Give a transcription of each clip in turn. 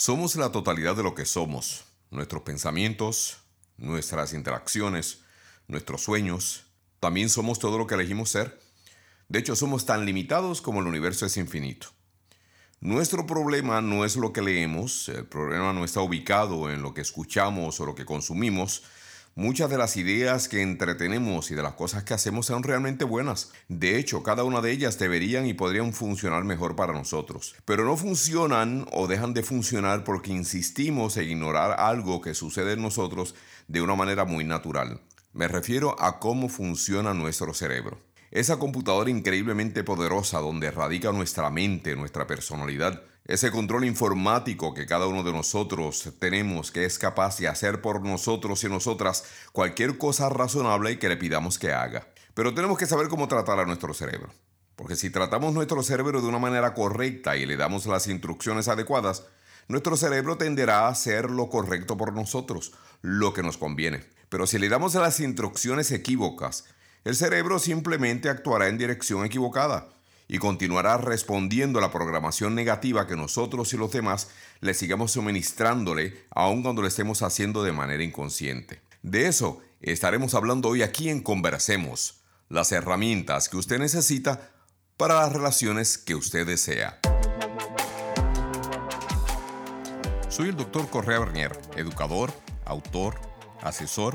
Somos la totalidad de lo que somos, nuestros pensamientos, nuestras interacciones, nuestros sueños. También somos todo lo que elegimos ser. De hecho, somos tan limitados como el universo es infinito. Nuestro problema no es lo que leemos, el problema no está ubicado en lo que escuchamos o lo que consumimos, Muchas de las ideas que entretenemos y de las cosas que hacemos son realmente buenas. De hecho, cada una de ellas deberían y podrían funcionar mejor para nosotros. Pero no funcionan o dejan de funcionar porque insistimos en ignorar algo que sucede en nosotros de una manera muy natural. Me refiero a cómo funciona nuestro cerebro. Esa computadora increíblemente poderosa donde radica nuestra mente, nuestra personalidad, ese control informático que cada uno de nosotros tenemos que es capaz de hacer por nosotros y nosotras cualquier cosa razonable que le pidamos que haga. Pero tenemos que saber cómo tratar a nuestro cerebro. Porque si tratamos nuestro cerebro de una manera correcta y le damos las instrucciones adecuadas, nuestro cerebro tenderá a hacer lo correcto por nosotros, lo que nos conviene. Pero si le damos las instrucciones equívocas, el cerebro simplemente actuará en dirección equivocada y continuará respondiendo a la programación negativa que nosotros y los demás le sigamos suministrándole aun cuando lo estemos haciendo de manera inconsciente. De eso estaremos hablando hoy aquí en Conversemos, las herramientas que usted necesita para las relaciones que usted desea. Soy el doctor Correa Bernier, educador, autor, asesor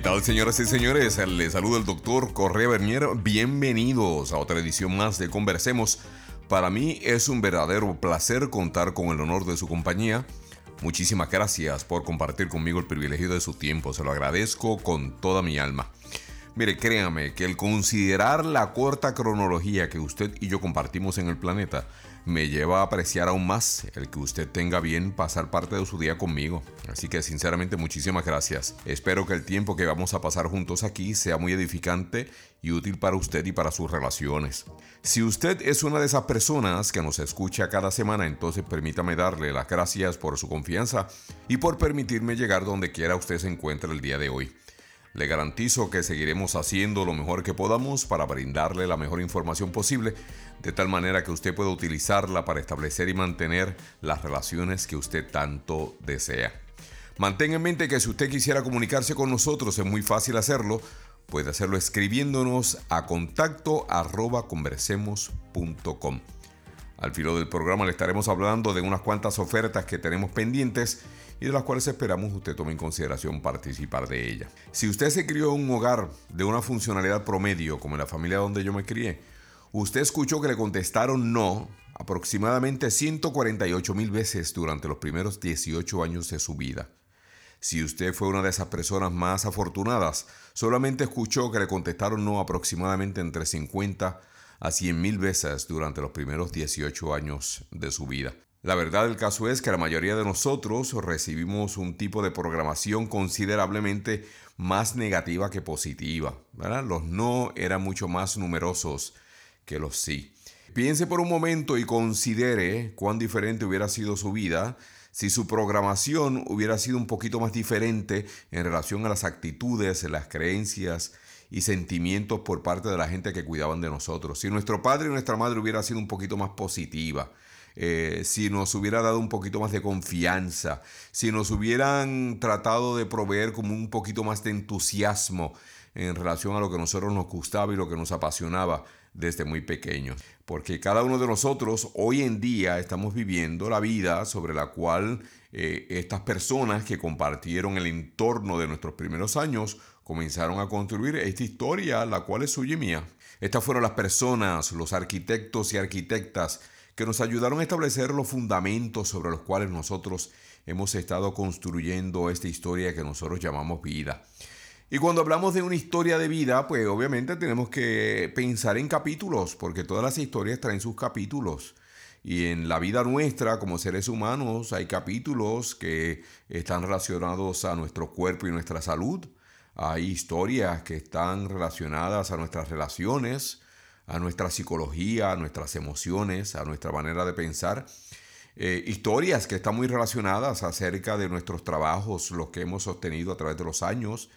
¿Qué tal, señoras y señores? Les saluda el doctor Correa Bernier. Bienvenidos a otra edición más de Conversemos. Para mí es un verdadero placer contar con el honor de su compañía. Muchísimas gracias por compartir conmigo el privilegio de su tiempo. Se lo agradezco con toda mi alma. Mire, créame que el considerar la corta cronología que usted y yo compartimos en el planeta me lleva a apreciar aún más el que usted tenga bien pasar parte de su día conmigo. Así que sinceramente muchísimas gracias. Espero que el tiempo que vamos a pasar juntos aquí sea muy edificante y útil para usted y para sus relaciones. Si usted es una de esas personas que nos escucha cada semana, entonces permítame darle las gracias por su confianza y por permitirme llegar donde quiera usted se encuentre el día de hoy. Le garantizo que seguiremos haciendo lo mejor que podamos para brindarle la mejor información posible, de tal manera que usted pueda utilizarla para establecer y mantener las relaciones que usted tanto desea. Mantenga en mente que si usted quisiera comunicarse con nosotros es muy fácil hacerlo. Puede hacerlo escribiéndonos a contacto arroba conversemos.com. Al filo del programa le estaremos hablando de unas cuantas ofertas que tenemos pendientes y de las cuales esperamos usted tome en consideración participar de ella. Si usted se crió en un hogar de una funcionalidad promedio, como en la familia donde yo me crié, usted escuchó que le contestaron no aproximadamente 148 mil veces durante los primeros 18 años de su vida. Si usted fue una de esas personas más afortunadas, solamente escuchó que le contestaron no aproximadamente entre 50 a 100 mil veces durante los primeros 18 años de su vida. La verdad del caso es que la mayoría de nosotros recibimos un tipo de programación considerablemente más negativa que positiva. Los no eran mucho más numerosos que los sí. Piense por un momento y considere cuán diferente hubiera sido su vida si su programación hubiera sido un poquito más diferente en relación a las actitudes, las creencias y sentimientos por parte de la gente que cuidaban de nosotros. Si nuestro padre y nuestra madre hubiera sido un poquito más positiva, eh, si nos hubiera dado un poquito más de confianza, si nos hubieran tratado de proveer como un poquito más de entusiasmo en relación a lo que a nosotros nos gustaba y lo que nos apasionaba desde muy pequeños. Porque cada uno de nosotros hoy en día estamos viviendo la vida sobre la cual eh, estas personas que compartieron el entorno de nuestros primeros años comenzaron a construir esta historia, la cual es suya y mía. Estas fueron las personas, los arquitectos y arquitectas que nos ayudaron a establecer los fundamentos sobre los cuales nosotros hemos estado construyendo esta historia que nosotros llamamos vida. Y cuando hablamos de una historia de vida, pues obviamente tenemos que pensar en capítulos, porque todas las historias traen sus capítulos. Y en la vida nuestra como seres humanos hay capítulos que están relacionados a nuestro cuerpo y nuestra salud. Hay historias que están relacionadas a nuestras relaciones, a nuestra psicología, a nuestras emociones, a nuestra manera de pensar. Eh, historias que están muy relacionadas acerca de nuestros trabajos, los que hemos sostenido a través de los años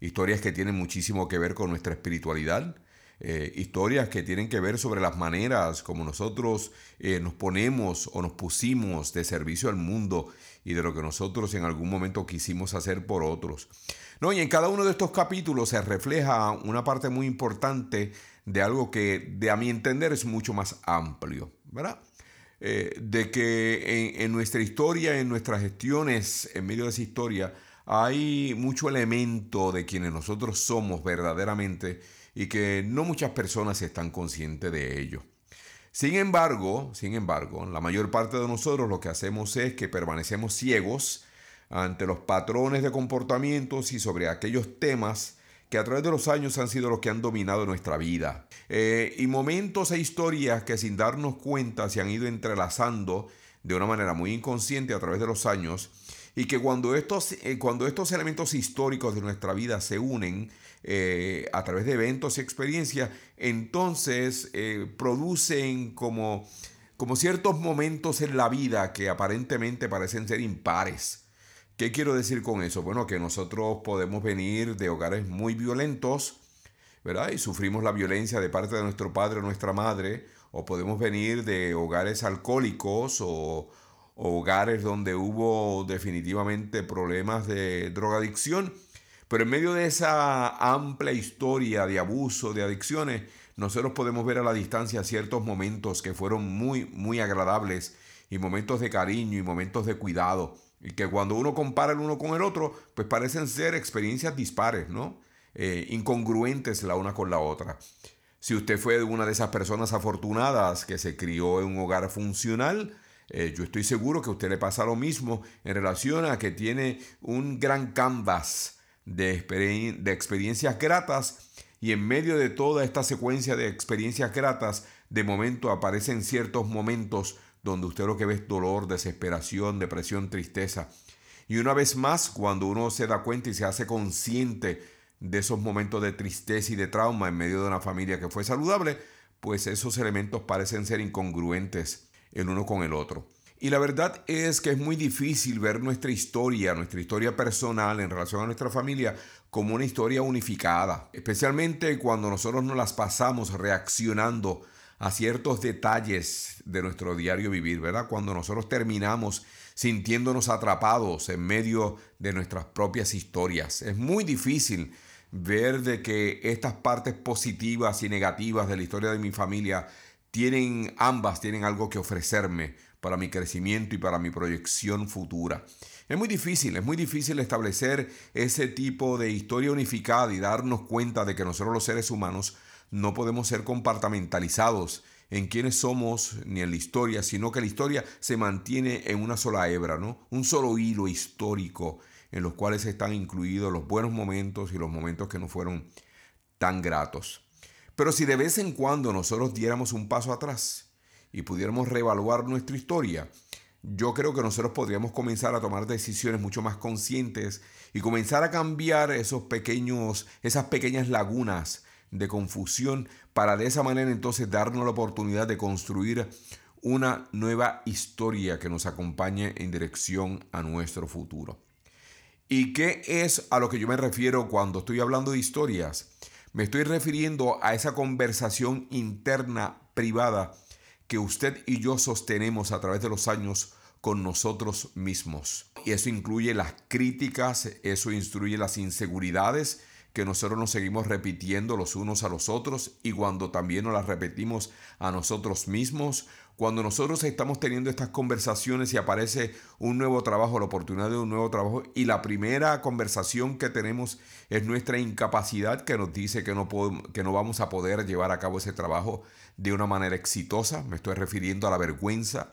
historias que tienen muchísimo que ver con nuestra espiritualidad, eh, historias que tienen que ver sobre las maneras como nosotros eh, nos ponemos o nos pusimos de servicio al mundo y de lo que nosotros en algún momento quisimos hacer por otros. No, y en cada uno de estos capítulos se refleja una parte muy importante de algo que, de a mi entender, es mucho más amplio, ¿verdad? Eh, de que en, nuestra historia, en nuestras gestiones, en medio de esa historia, hay mucho elemento de quienes nosotros somos verdaderamente y que no muchas personas están conscientes de ello. Sin embargo, sin embargo, la mayor parte de nosotros lo que hacemos es que permanecemos ciegos ante los patrones de comportamientos y sobre aquellos temas que a través de los años han sido los que han dominado nuestra vida. Eh, y momentos e historias que sin darnos cuenta se han ido entrelazando de una manera muy inconsciente a través de los años y que cuando estos, eh, cuando estos elementos históricos de nuestra vida se unen eh, a través de eventos y experiencias, entonces producen como, como ciertos momentos en la vida que aparentemente parecen ser impares. ¿Qué quiero decir con eso? Bueno, que nosotros podemos venir de hogares muy violentos, ¿verdad? Y sufrimos la violencia de parte de nuestro padre o nuestra madre, o podemos venir de hogares alcohólicos o, hogares donde hubo definitivamente problemas de drogadicción. Pero en medio de esa amplia historia de abuso, de adicciones, nosotros podemos ver a la distancia ciertos momentos que fueron muy, muy agradables y momentos de cariño y momentos de cuidado. Y que cuando uno compara el uno con el otro, pues parecen ser experiencias dispares, ¿no? Eh, incongruentes la una con la otra. Si usted fue una de esas personas afortunadas que se crió en un hogar funcional, eh, yo estoy seguro que a usted le pasa lo mismo en relación a que tiene un gran canvas de, de experiencias gratas y en medio de toda esta secuencia de experiencias gratas, de momento aparecen ciertos momentos donde usted lo que ve es dolor, desesperación, depresión, tristeza. Y una vez más, cuando uno se da cuenta y se hace consciente de esos momentos de tristeza y de trauma en medio de una familia que fue saludable, pues esos elementos parecen ser incongruentes el uno con el otro. Y la verdad es que es muy difícil ver nuestra historia, nuestra historia personal en relación a nuestra familia como una historia unificada, especialmente cuando nosotros nos las pasamos reaccionando a ciertos detalles de nuestro diario vivir, ¿verdad? Cuando nosotros terminamos sintiéndonos atrapados en medio de nuestras propias historias. Es muy difícil ver de que estas partes positivas y negativas de la historia de mi familia tienen ambas tienen algo que ofrecerme para mi crecimiento y para mi proyección futura. Es muy difícil, es muy difícil establecer ese tipo de historia unificada y darnos cuenta de que nosotros los seres humanos no podemos ser compartamentalizados en quiénes somos ni en la historia, sino que la historia se mantiene en una sola hebra, ¿no? Un solo hilo histórico en los cuales están incluidos los buenos momentos y los momentos que no fueron tan gratos. Pero si de vez en cuando nosotros diéramos un paso atrás y pudiéramos reevaluar nuestra historia, yo creo que nosotros podríamos comenzar a tomar decisiones mucho más conscientes y comenzar a cambiar esos pequeños, esas pequeñas lagunas de confusión para de esa manera entonces darnos la oportunidad de construir una nueva historia que nos acompañe en dirección a nuestro futuro. ¿Y qué es a lo que yo me refiero cuando estoy hablando de historias? Me estoy refiriendo a esa conversación interna privada que usted y yo sostenemos a través de los años con nosotros mismos. Y eso incluye las críticas, eso incluye las inseguridades, que nosotros nos seguimos repitiendo los unos a los otros y cuando también nos las repetimos a nosotros mismos, cuando nosotros estamos teniendo estas conversaciones y aparece un nuevo trabajo, la oportunidad de un nuevo trabajo y la primera conversación que tenemos es nuestra incapacidad que nos dice que no, que no vamos a poder llevar a cabo ese trabajo de una manera exitosa, me estoy refiriendo a la vergüenza,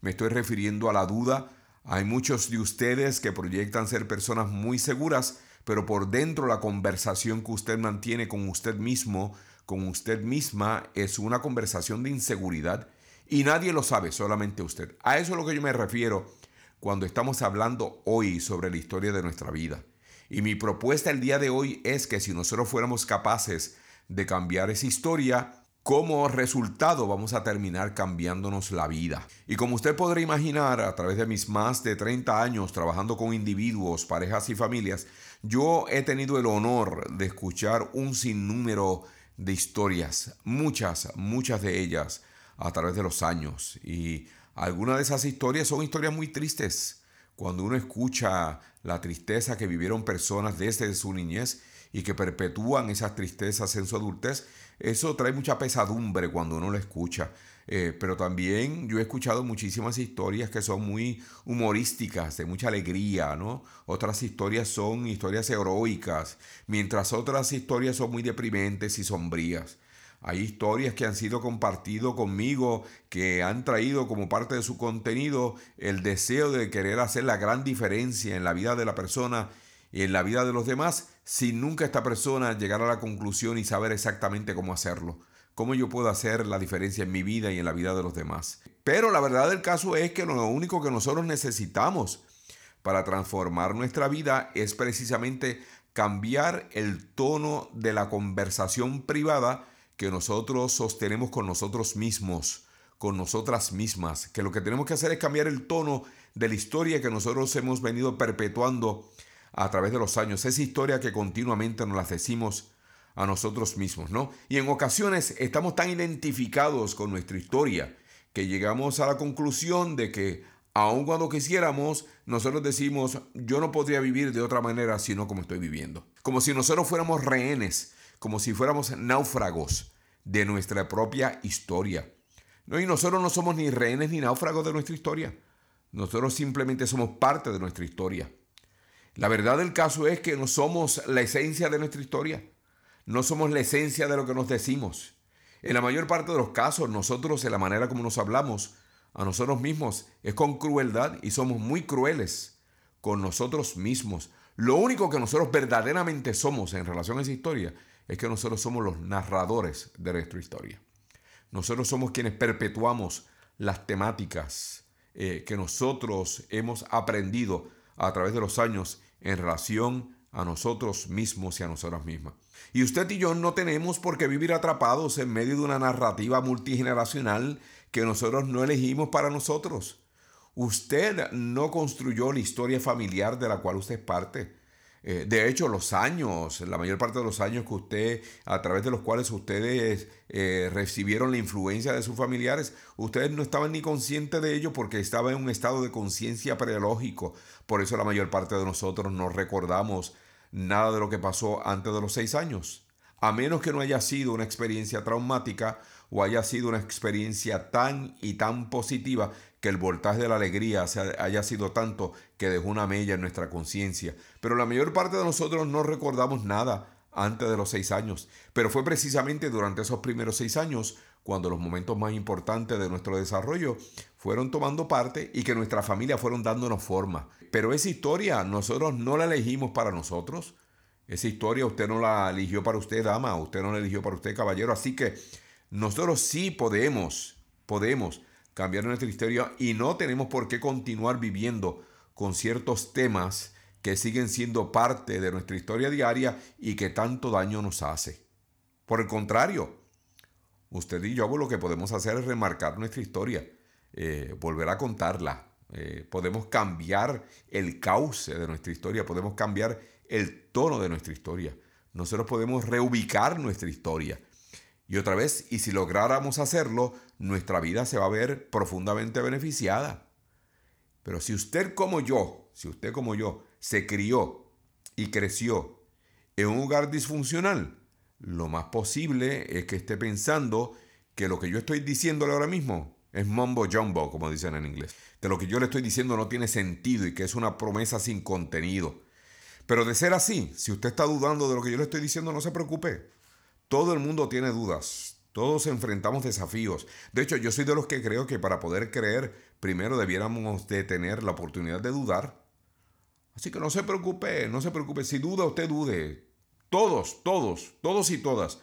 me estoy refiriendo a la duda, hay muchos de ustedes que proyectan ser personas muy seguras, pero por dentro la conversación que usted mantiene con usted mismo, con usted misma, es una conversación de inseguridad y nadie lo sabe, solamente usted. A eso es lo que yo me refiero cuando estamos hablando hoy sobre la historia de nuestra vida. Y mi propuesta el día de hoy es que si nosotros fuéramos capaces de cambiar esa historia, como resultado vamos a terminar cambiándonos la vida. Y como usted podrá imaginar, a través de mis más de 30 años trabajando con individuos, parejas y familias, yo he tenido el honor de escuchar un sinnúmero de historias, muchas, muchas de ellas a través de los años. Y algunas de esas historias son historias muy tristes. Cuando uno escucha la tristeza que vivieron personas desde su niñez y que perpetúan esas tristezas en su adultez, eso trae mucha pesadumbre cuando uno lo escucha. Eh, pero también yo he escuchado muchísimas historias que son muy humorísticas, de mucha alegría, ¿no? Otras historias son historias heroicas, mientras otras historias son muy deprimentes y sombrías. Hay historias que han sido compartido conmigo, que han traído como parte de su contenido el deseo de querer hacer la gran diferencia en la vida de la persona y en la vida de los demás sin nunca esta persona llegar a la conclusión y saber exactamente cómo hacerlo. Cómo yo puedo hacer la diferencia en mi vida y en la vida de los demás. Pero la verdad del caso es que lo único que nosotros necesitamos para transformar nuestra vida es precisamente cambiar el tono de la conversación privada que nosotros sostenemos con nosotros mismos, con nosotras mismas. Que lo que tenemos que hacer es cambiar el tono de la historia que nosotros hemos venido perpetuando a través de los años, esa historia que continuamente nos la decimos a nosotros mismos, ¿no? Y en ocasiones estamos tan identificados con nuestra historia que llegamos a la conclusión de que aun cuando quisiéramos, nosotros decimos, yo no podría vivir de otra manera sino como estoy viviendo. Como si nosotros fuéramos rehenes, como si fuéramos náufragos de nuestra propia historia. ¿No? Y nosotros no somos ni rehenes ni náufragos de nuestra historia. Nosotros simplemente somos parte de nuestra historia. La verdad del caso es que no somos la esencia de nuestra historia. No somos la esencia de lo que nos decimos. En la mayor parte de los casos, nosotros, en la manera como nos hablamos a nosotros mismos, es con crueldad y somos muy crueles con nosotros mismos. Lo único que nosotros verdaderamente somos en relación a esa historia es que nosotros somos los narradores de nuestra historia. Nosotros somos quienes perpetuamos las temáticas eh, que nosotros hemos aprendido a través de los años en relación a nosotros mismos y a nosotras mismas. Y usted y yo no tenemos por qué vivir atrapados en medio de una narrativa multigeneracional que nosotros no elegimos para nosotros. Usted no construyó la historia familiar de la cual usted es parte. Eh, de hecho, los años, la mayor parte de los años que usted, a través de los cuales ustedes eh, recibieron la influencia de sus familiares, ustedes no estaban ni conscientes de ello porque estaba en un estado de conciencia prelógico. Por eso la mayor parte de nosotros no recordamos nada de lo que pasó antes de los seis años. A menos que no haya sido una experiencia traumática o haya sido una experiencia tan y tan positiva que el voltaje de la alegría haya sido tanto que dejó una mella en nuestra conciencia. Pero la mayor parte de nosotros no recordamos nada antes de los seis años. Pero fue precisamente durante esos primeros seis años cuando los momentos más importantes de nuestro desarrollo fueron tomando parte y que nuestra familia fueron dándonos forma. Pero esa historia nosotros no la elegimos para nosotros. Esa historia usted no la eligió para usted, dama, usted no la eligió para usted, caballero. Así que nosotros sí podemos, podemos cambiar nuestra historia y no tenemos por qué continuar viviendo con ciertos temas que siguen siendo parte de nuestra historia diaria y que tanto daño nos hace. Por el contrario, usted y yo lo que podemos hacer es remarcar nuestra historia, eh, volver a contarla. Eh, podemos cambiar el cauce de nuestra historia, podemos cambiar el tono de nuestra historia. Nosotros podemos reubicar nuestra historia. Y otra vez, y si lográramos hacerlo, nuestra vida se va a ver profundamente beneficiada. Pero si usted como yo, si usted como yo, se crió y creció en un hogar disfuncional? Lo más posible es que esté pensando que lo que yo estoy diciéndole ahora mismo es mumbo jumbo, como dicen en inglés. Que lo que yo le estoy diciendo no tiene sentido y que es una promesa sin contenido. Pero de ser así, si usted está dudando de lo que yo le estoy diciendo, no se preocupe. Todo el mundo tiene dudas. Todos enfrentamos desafíos. De hecho, yo soy de los que creo que para poder creer, primero debiéramos de tener la oportunidad de dudar. Así que no se preocupe, no se preocupe. Si duda, usted dude. Todos, todos, todos y todas.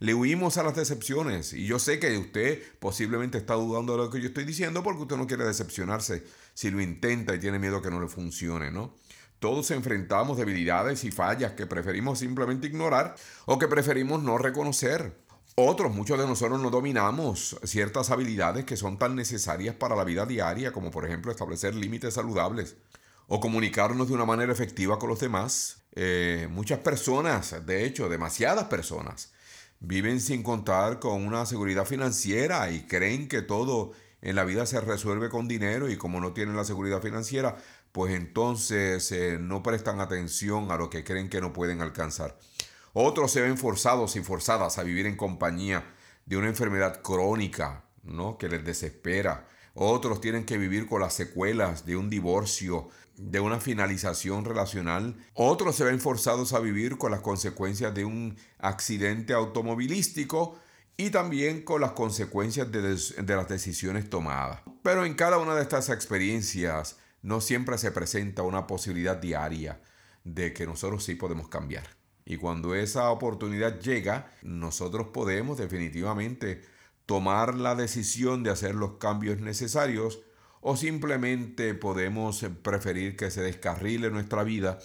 Le huimos a las decepciones. Y yo sé que usted posiblemente está dudando de lo que yo estoy diciendo porque usted no quiere decepcionarse si lo intenta y tiene miedo que no le funcione, ¿no? Todos enfrentamos debilidades y fallas que preferimos simplemente ignorar o que preferimos no reconocer. Otros, muchos de nosotros no dominamos ciertas habilidades que son tan necesarias para la vida diaria, como por ejemplo establecer límites saludables o comunicarnos de una manera efectiva con los demás. Eh, muchas personas, de hecho, demasiadas personas, viven sin contar con una seguridad financiera y creen que todo en la vida se resuelve con dinero y como no tienen la seguridad financiera, pues entonces eh, no prestan atención a lo que creen que no pueden alcanzar. Otros se ven forzados y forzadas a vivir en compañía de una enfermedad crónica, ¿no? que les desespera. Otros tienen que vivir con las secuelas de un divorcio, de una finalización relacional. Otros se ven forzados a vivir con las consecuencias de un accidente automovilístico y también con las consecuencias de, de las decisiones tomadas. Pero en cada una de estas experiencias no siempre se presenta una posibilidad diaria de que nosotros sí podemos cambiar. Y cuando esa oportunidad llega, nosotros podemos definitivamente tomar la decisión de hacer los cambios necesarios o simplemente podemos preferir que se descarrile nuestra vida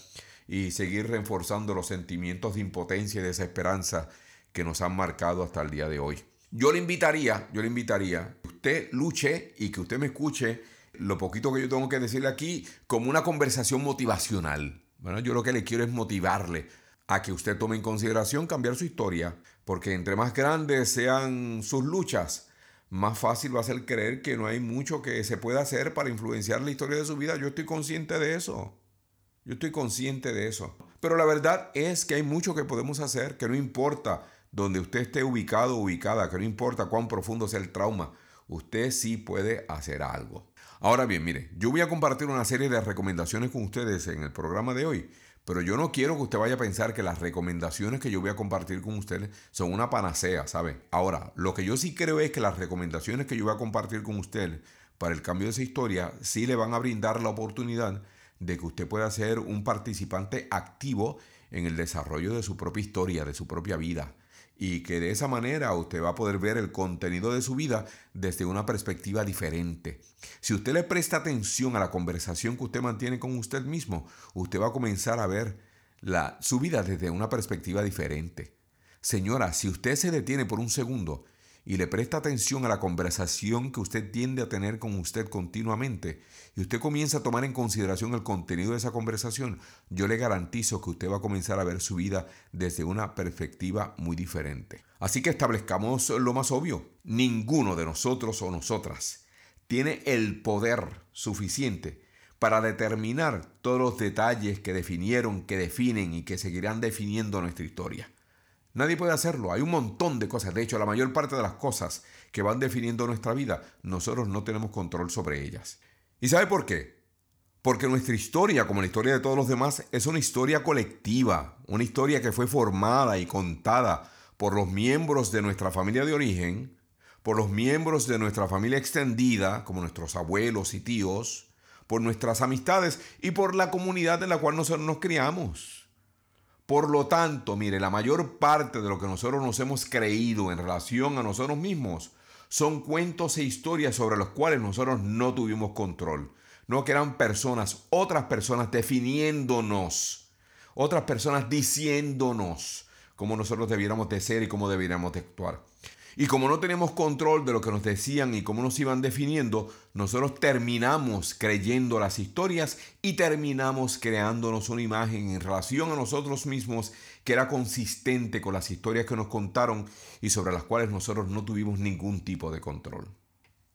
y seguir reforzando los sentimientos de impotencia y desesperanza que nos han marcado hasta el día de hoy. Yo le invitaría, yo le invitaría que usted luche y que usted me escuche lo poquito que yo tengo que decirle aquí como una conversación motivacional. Bueno, yo lo que le quiero es motivarle a que usted tome en consideración cambiar su historia, porque entre más grandes sean sus luchas, más fácil va a ser creer que no hay mucho que se pueda hacer para influenciar la historia de su vida. Yo estoy consciente de eso. Yo estoy consciente de eso. Pero la verdad es que hay mucho que podemos hacer, que no importa donde usted esté ubicado o ubicada, que no importa cuán profundo sea el trauma, usted sí puede hacer algo. Ahora bien, mire, yo voy a compartir una serie de recomendaciones con ustedes en el programa de hoy, pero yo no quiero que usted vaya a pensar que las recomendaciones que yo voy a compartir con ustedes son una panacea, ¿sabe? Ahora, lo que yo sí creo es que las recomendaciones que yo voy a compartir con usted para el cambio de esa historia sí le van a brindar la oportunidad de que usted pueda ser un participante activo en el desarrollo de su propia historia, de su propia vida y que de esa manera usted va a poder ver el contenido de su vida desde una perspectiva diferente. Si usted le presta atención a la conversación que usted mantiene con usted mismo, usted va a comenzar a ver la, su vida desde una perspectiva diferente. Señora, si usted se detiene por un segundo y le presta atención a la conversación que usted tiende a tener con usted continuamente y usted comienza a tomar en consideración el contenido de esa conversación, yo le garantizo que usted va a comenzar a ver su vida desde una perspectiva muy diferente. Así que establezcamos lo más obvio. Ninguno de nosotros o nosotras tiene el poder suficiente para determinar todos los detalles que definieron, que definen y que seguirán definiendo nuestra historia. Nadie puede hacerlo. Hay un montón de cosas. De hecho, la mayor parte de las cosas que van definiendo nuestra vida, nosotros no tenemos control sobre ellas. ¿Y sabe por qué? Porque nuestra historia, como la historia de todos los demás, es una historia colectiva, una historia que fue formada y contada por los miembros de nuestra familia de origen, por los miembros de nuestra familia extendida, como nuestros abuelos y tíos, por nuestras amistades y por la comunidad en la cual nosotros nos criamos. Por lo tanto, mire, la mayor parte de lo que nosotros nos hemos creído en relación a nosotros mismos son cuentos e historias sobre los cuales nosotros no tuvimos control. No que eran personas, otras personas definiéndonos, otras personas diciéndonos cómo nosotros debiéramos de ser y cómo debiéramos de actuar. Y como no tenemos control de lo que nos decían y cómo nos iban definiendo, nosotros terminamos creyendo las historias y terminamos creándonos una imagen en relación a nosotros mismos que era consistente con las historias que nos contaron y sobre las cuales nosotros no tuvimos ningún tipo de control.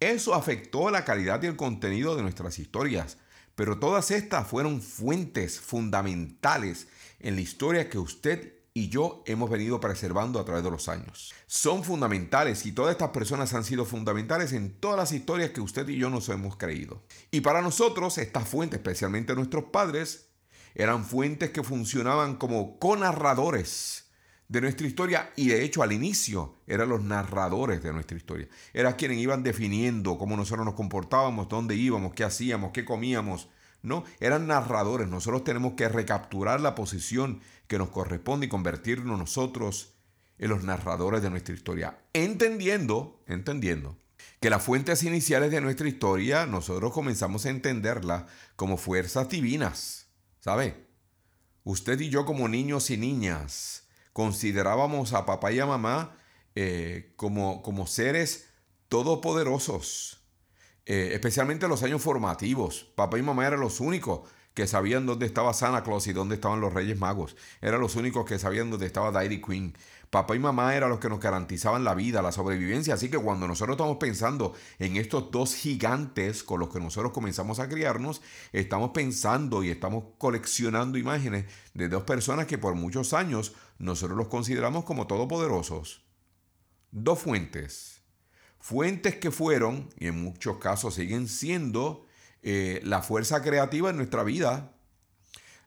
Eso afectó la calidad y el contenido de nuestras historias, pero todas estas fueron fuentes fundamentales en la historia que usted y yo hemos venido preservando a través de los años. Son fundamentales y todas estas personas han sido fundamentales en todas las historias que usted y yo nos hemos creído. Y para nosotros, estas fuentes, especialmente nuestros padres, eran fuentes que funcionaban como conarradores de nuestra historia y de hecho al inicio eran los narradores de nuestra historia. Eran quienes iban definiendo cómo nosotros nos comportábamos, dónde íbamos, qué hacíamos, qué comíamos. No, eran narradores. Nosotros tenemos que recapturar la posición que nos corresponde y convertirnos nosotros en los narradores de nuestra historia. Entendiendo, entendiendo que las fuentes iniciales de nuestra historia nosotros comenzamos a entenderlas como fuerzas divinas. ¿Sabe? Usted y yo como niños y niñas considerábamos a papá y a mamá eh, como, como, seres todopoderosos, eh, especialmente en los años formativos. Papá y mamá eran los únicos que sabían dónde estaba Santa Claus y dónde estaban los Reyes Magos. Eran los únicos que sabían dónde estaba Dairy Queen. Papá y mamá eran los que nos garantizaban la vida, la sobrevivencia. Así que cuando nosotros estamos pensando en estos dos gigantes con los que nosotros comenzamos a criarnos, estamos pensando y estamos coleccionando imágenes de dos personas que por muchos años nosotros los consideramos como todopoderosos. Dos fuentes. Fuentes que fueron, y en muchos casos siguen siendo, eh, la fuerza creativa en nuestra vida,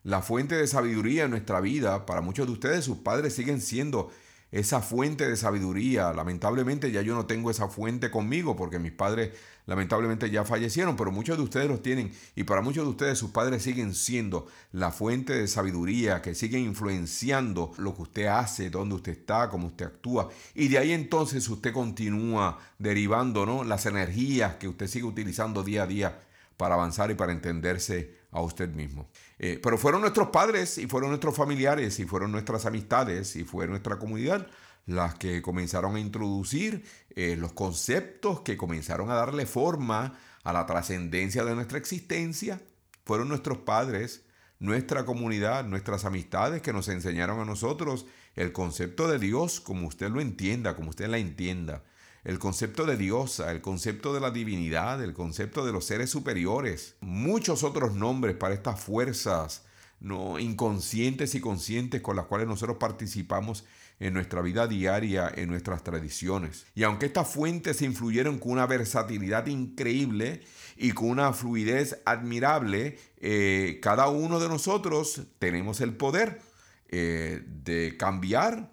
la fuente de sabiduría en nuestra vida. Para muchos de ustedes, sus padres siguen siendo esa fuente de sabiduría. Lamentablemente ya yo no tengo esa fuente conmigo porque mis padres lamentablemente ya fallecieron, pero muchos de ustedes los tienen y para muchos de ustedes sus padres siguen siendo la fuente de sabiduría que siguen influenciando lo que usted hace, dónde usted está, cómo usted actúa y de ahí entonces usted continúa derivando ¿no? las energías que usted sigue utilizando día a día para avanzar y para entenderse a usted mismo. Eh, pero fueron nuestros padres y fueron nuestros familiares y fueron nuestras amistades y fue nuestra comunidad las que comenzaron a introducir eh, los conceptos que comenzaron a darle forma a la trascendencia de nuestra existencia. Fueron nuestros padres, nuestra comunidad, nuestras amistades que nos enseñaron a nosotros el concepto de Dios como usted lo entienda, como usted la entienda el concepto de diosa, el concepto de la divinidad, el concepto de los seres superiores, muchos otros nombres para estas fuerzas no inconscientes y conscientes con las cuales nosotros participamos en nuestra vida diaria, en nuestras tradiciones. Y aunque estas fuentes influyeron con una versatilidad increíble y con una fluidez admirable, eh, cada uno de nosotros tenemos el poder eh, de cambiar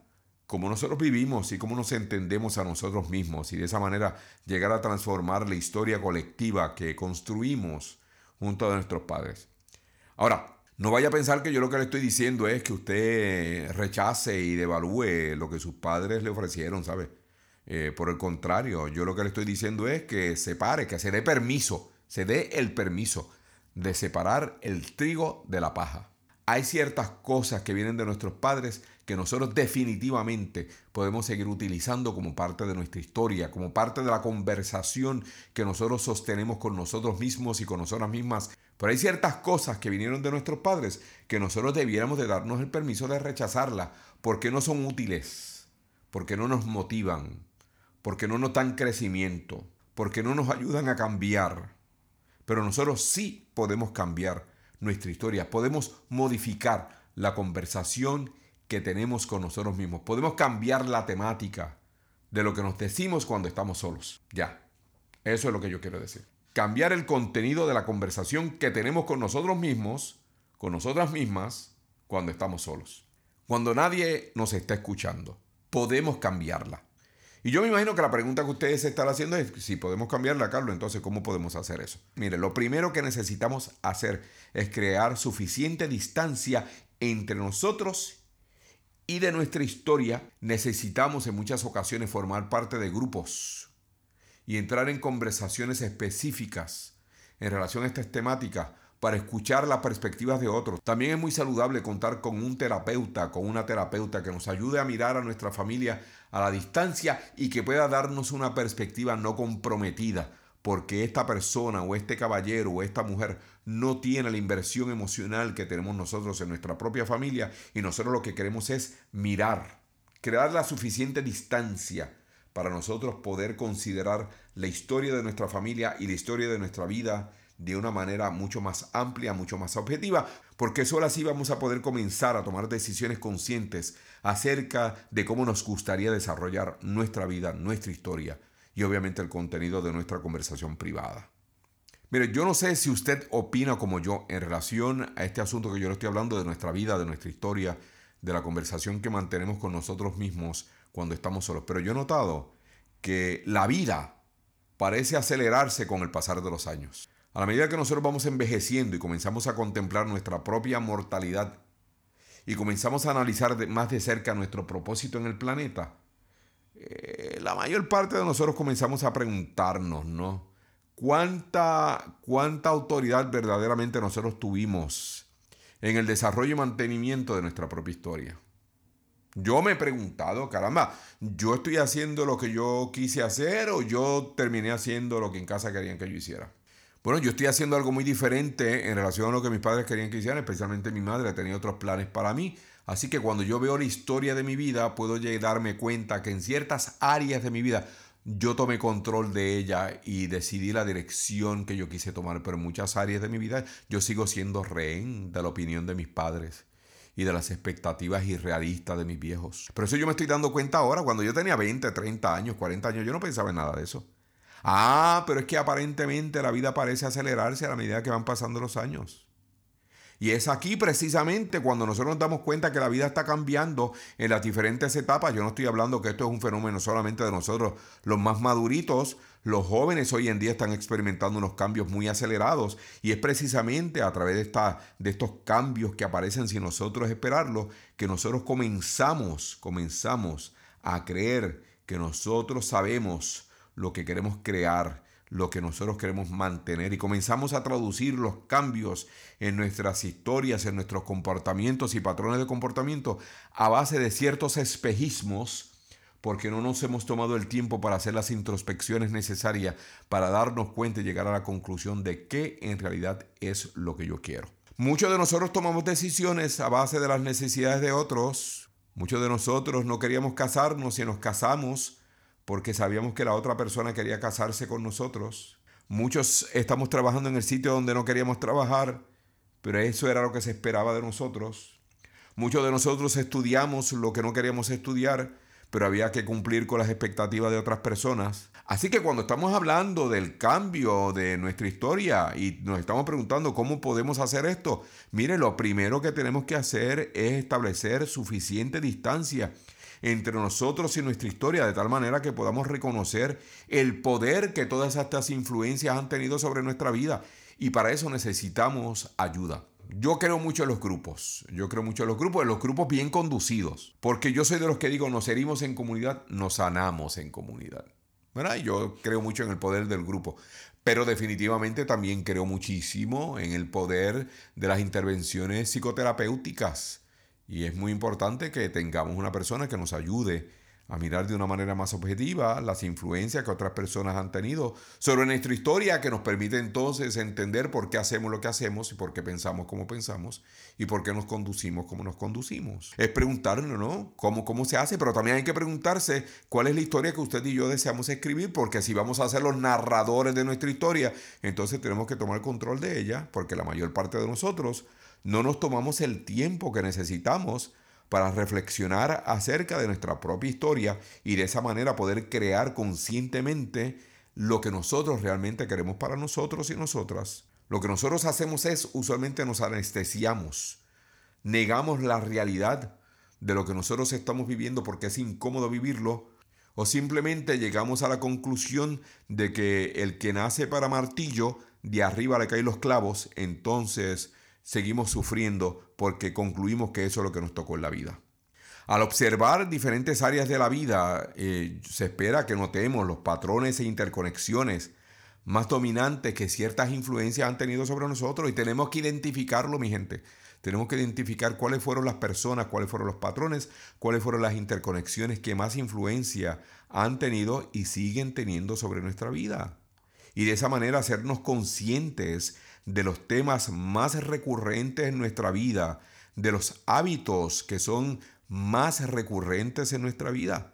cómo nosotros vivimos y cómo nos entendemos a nosotros mismos y de esa manera llegar a transformar la historia colectiva que construimos junto a nuestros padres. Ahora, no vaya a pensar que yo lo que le estoy diciendo es que usted rechace y devalúe lo que sus padres le ofrecieron, ¿sabe? Eh, por el contrario, yo lo que le estoy diciendo es que separe, que se dé permiso, se dé el permiso de separar el trigo de la paja. Hay ciertas cosas que vienen de nuestros padres que nosotros definitivamente podemos seguir utilizando como parte de nuestra historia, como parte de la conversación que nosotros sostenemos con nosotros mismos y con nosotras mismas. Pero hay ciertas cosas que vinieron de nuestros padres que nosotros debiéramos de darnos el permiso de rechazarlas porque no son útiles, porque no nos motivan, porque no nos dan crecimiento, porque no nos ayudan a cambiar. Pero nosotros sí podemos cambiar nuestra historia, podemos modificar la conversación que tenemos con nosotros mismos. Podemos cambiar la temática de lo que nos decimos cuando estamos solos. Ya, eso es lo que yo quiero decir. Cambiar el contenido de la conversación que tenemos con nosotros mismos, con nosotras mismas, cuando estamos solos. Cuando nadie nos está escuchando. Podemos cambiarla. Y yo me imagino que la pregunta que ustedes están haciendo es, si podemos cambiarla, Carlos, entonces ¿cómo podemos hacer eso? Mire, lo primero que necesitamos hacer es crear suficiente distancia entre nosotros y de nuestra historia, necesitamos en muchas ocasiones formar parte de grupos y entrar en conversaciones específicas en relación a estas temáticas para escuchar las perspectivas de otros. También es muy saludable contar con un terapeuta, con una terapeuta que nos ayude a mirar a nuestra familia a la distancia y que pueda darnos una perspectiva no comprometida porque esta persona o este caballero o esta mujer no tiene la inversión emocional que tenemos nosotros en nuestra propia familia y nosotros lo que queremos es mirar, crear la suficiente distancia para nosotros poder considerar la historia de nuestra familia y la historia de nuestra vida de una manera mucho más amplia, mucho más objetiva, porque solo así vamos a poder comenzar a tomar decisiones conscientes acerca de cómo nos gustaría desarrollar nuestra vida, nuestra historia y obviamente el contenido de nuestra conversación privada. Mire, yo no sé si usted opina como yo en relación a este asunto que yo le estoy hablando de nuestra vida, de nuestra historia, de la conversación que mantenemos con nosotros mismos cuando estamos solos, pero yo he notado que la vida parece acelerarse con el pasar de los años. A la medida que nosotros vamos envejeciendo y comenzamos a contemplar nuestra propia mortalidad y comenzamos a analizar más de cerca nuestro propósito en el planeta, eh, la mayor parte de nosotros comenzamos a preguntarnos, ¿no? ¿Cuánta, ¿Cuánta autoridad verdaderamente nosotros tuvimos en el desarrollo y mantenimiento de nuestra propia historia? Yo me he preguntado, caramba, ¿yo estoy haciendo lo que yo quise hacer o yo terminé haciendo lo que en casa querían que yo hiciera? Bueno, yo estoy haciendo algo muy diferente en relación a lo que mis padres querían que hiciera, especialmente mi madre tenía otros planes para mí. Así que cuando yo veo la historia de mi vida, puedo darme cuenta que en ciertas áreas de mi vida yo tomé control de ella y decidí la dirección que yo quise tomar, pero en muchas áreas de mi vida yo sigo siendo rehén de la opinión de mis padres y de las expectativas irrealistas de mis viejos. Pero eso yo me estoy dando cuenta ahora, cuando yo tenía 20, 30 años, 40 años, yo no pensaba en nada de eso. Ah, pero es que aparentemente la vida parece acelerarse a la medida que van pasando los años. Y es aquí precisamente cuando nosotros nos damos cuenta que la vida está cambiando en las diferentes etapas. Yo no estoy hablando que esto es un fenómeno solamente de nosotros, los más maduritos, los jóvenes hoy en día están experimentando unos cambios muy acelerados y es precisamente a través de, esta, de estos cambios que aparecen sin nosotros esperarlos que nosotros comenzamos, comenzamos a creer que nosotros sabemos lo que queremos crear lo que nosotros queremos mantener y comenzamos a traducir los cambios en nuestras historias, en nuestros comportamientos y patrones de comportamiento a base de ciertos espejismos porque no nos hemos tomado el tiempo para hacer las introspecciones necesarias para darnos cuenta y llegar a la conclusión de qué en realidad es lo que yo quiero. Muchos de nosotros tomamos decisiones a base de las necesidades de otros. Muchos de nosotros no queríamos casarnos y nos casamos porque sabíamos que la otra persona quería casarse con nosotros. Muchos estamos trabajando en el sitio donde no queríamos trabajar, pero eso era lo que se esperaba de nosotros. Muchos de nosotros estudiamos lo que no queríamos estudiar, pero había que cumplir con las expectativas de otras personas. Así que cuando estamos hablando del cambio de nuestra historia y nos estamos preguntando cómo podemos hacer esto, mire, lo primero que tenemos que hacer es establecer suficiente distancia entre nosotros y nuestra historia, de tal manera que podamos reconocer el poder que todas estas influencias han tenido sobre nuestra vida. Y para eso necesitamos ayuda. Yo creo mucho en los grupos, yo creo mucho en los grupos, en los grupos bien conducidos, porque yo soy de los que digo, nos herimos en comunidad, nos sanamos en comunidad. ¿verdad? Yo creo mucho en el poder del grupo, pero definitivamente también creo muchísimo en el poder de las intervenciones psicoterapéuticas y es muy importante que tengamos una persona que nos ayude a mirar de una manera más objetiva las influencias que otras personas han tenido sobre nuestra historia, que nos permite entonces entender por qué hacemos lo que hacemos y por qué pensamos como pensamos y por qué nos conducimos como nos conducimos. Es preguntarnos, ¿no? ¿Cómo, cómo se hace? Pero también hay que preguntarse cuál es la historia que usted y yo deseamos escribir, porque si vamos a ser los narradores de nuestra historia, entonces tenemos que tomar control de ella, porque la mayor parte de nosotros no nos tomamos el tiempo que necesitamos para reflexionar acerca de nuestra propia historia y de esa manera poder crear conscientemente lo que nosotros realmente queremos para nosotros y nosotras. Lo que nosotros hacemos es usualmente nos anestesiamos, negamos la realidad de lo que nosotros estamos viviendo porque es incómodo vivirlo, o simplemente llegamos a la conclusión de que el que nace para martillo, de arriba le caen los clavos, entonces seguimos sufriendo porque concluimos que eso es lo que nos tocó en la vida. Al observar diferentes áreas de la vida, eh, se espera que notemos los patrones e interconexiones más dominantes que ciertas influencias han tenido sobre nosotros y tenemos que identificarlo, mi gente. Tenemos que identificar cuáles fueron las personas, cuáles fueron los patrones, cuáles fueron las interconexiones que más influencia han tenido y siguen teniendo sobre nuestra vida. Y de esa manera hacernos conscientes de los temas más recurrentes en nuestra vida, de los hábitos que son más recurrentes en nuestra vida.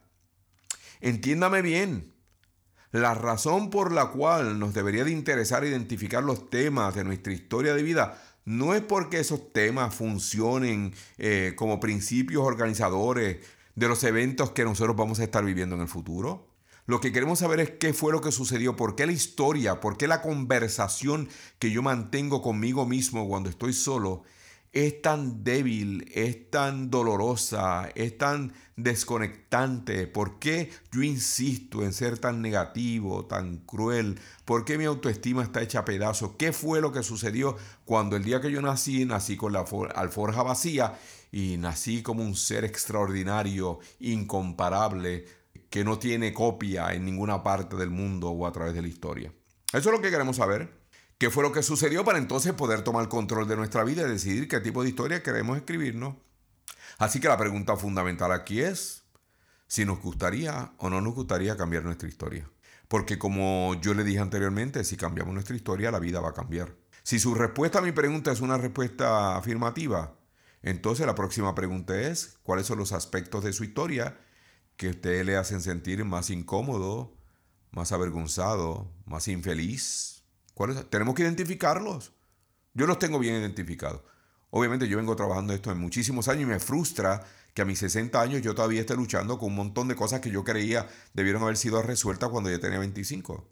Entiéndame bien, la razón por la cual nos debería de interesar identificar los temas de nuestra historia de vida no es porque esos temas funcionen eh, como principios organizadores de los eventos que nosotros vamos a estar viviendo en el futuro. Lo que queremos saber es qué fue lo que sucedió, por qué la historia, por qué la conversación que yo mantengo conmigo mismo cuando estoy solo es tan débil, es tan dolorosa, es tan desconectante? ¿Por qué yo insisto en ser tan negativo, tan cruel? ¿Por qué mi autoestima está hecha a pedazos? ¿Qué fue lo que sucedió cuando el día que yo nací, nací con la alforja vacía y nací como un ser extraordinario, incomparable, que no tiene copia en ninguna parte del mundo o a través de la historia? Eso es lo que queremos saber. ¿Qué fue lo que sucedió para entonces poder tomar control de nuestra vida y decidir qué tipo de historia queremos escribirnos? Así que la pregunta fundamental aquí es si nos gustaría o no nos gustaría cambiar nuestra historia. Porque como yo le dije anteriormente, si cambiamos nuestra historia, la vida va a cambiar. Si su respuesta a mi pregunta es una respuesta afirmativa, entonces la próxima pregunta es, ¿cuáles son los aspectos de su historia que a usted le hacen sentir más incómodo, más avergonzado, más infeliz, tenemos que identificarlos. Yo los tengo bien identificados. Obviamente yo vengo trabajando esto en muchísimos años y me frustra que a mis 60 años yo todavía esté luchando con un montón de cosas que yo creía debieron haber sido resueltas cuando ya tenía 25.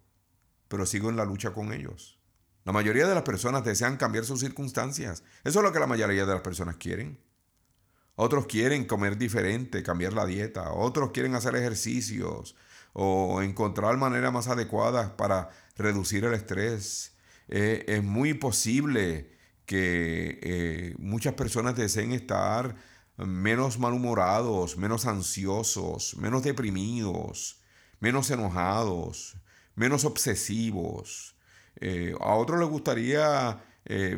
Pero sigo en la lucha con ellos. La mayoría de las personas desean cambiar sus circunstancias. Eso es lo que la mayoría de las personas quieren. Otros quieren comer diferente, cambiar la dieta. Otros quieren hacer ejercicios o encontrar maneras más adecuadas para reducir el estrés. Eh, es muy posible que eh, muchas personas deseen estar menos malhumorados, menos ansiosos, menos deprimidos, menos enojados, menos obsesivos. Eh, a otros les gustaría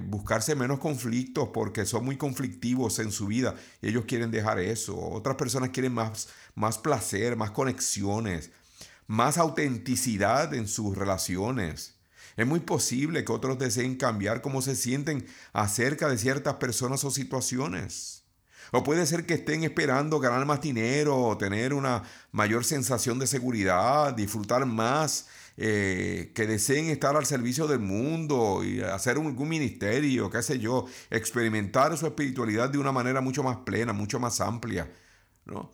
buscarse menos conflictos porque son muy conflictivos en su vida y ellos quieren dejar eso. Otras personas quieren más, más placer, más conexiones, más autenticidad en sus relaciones. Es muy posible que otros deseen cambiar cómo se sienten acerca de ciertas personas o situaciones. O puede ser que estén esperando ganar más dinero, tener una mayor sensación de seguridad, disfrutar más, eh, que deseen estar al servicio del mundo y hacer algún ministerio, qué sé yo, experimentar su espiritualidad de una manera mucho más plena, mucho más amplia. ¿no?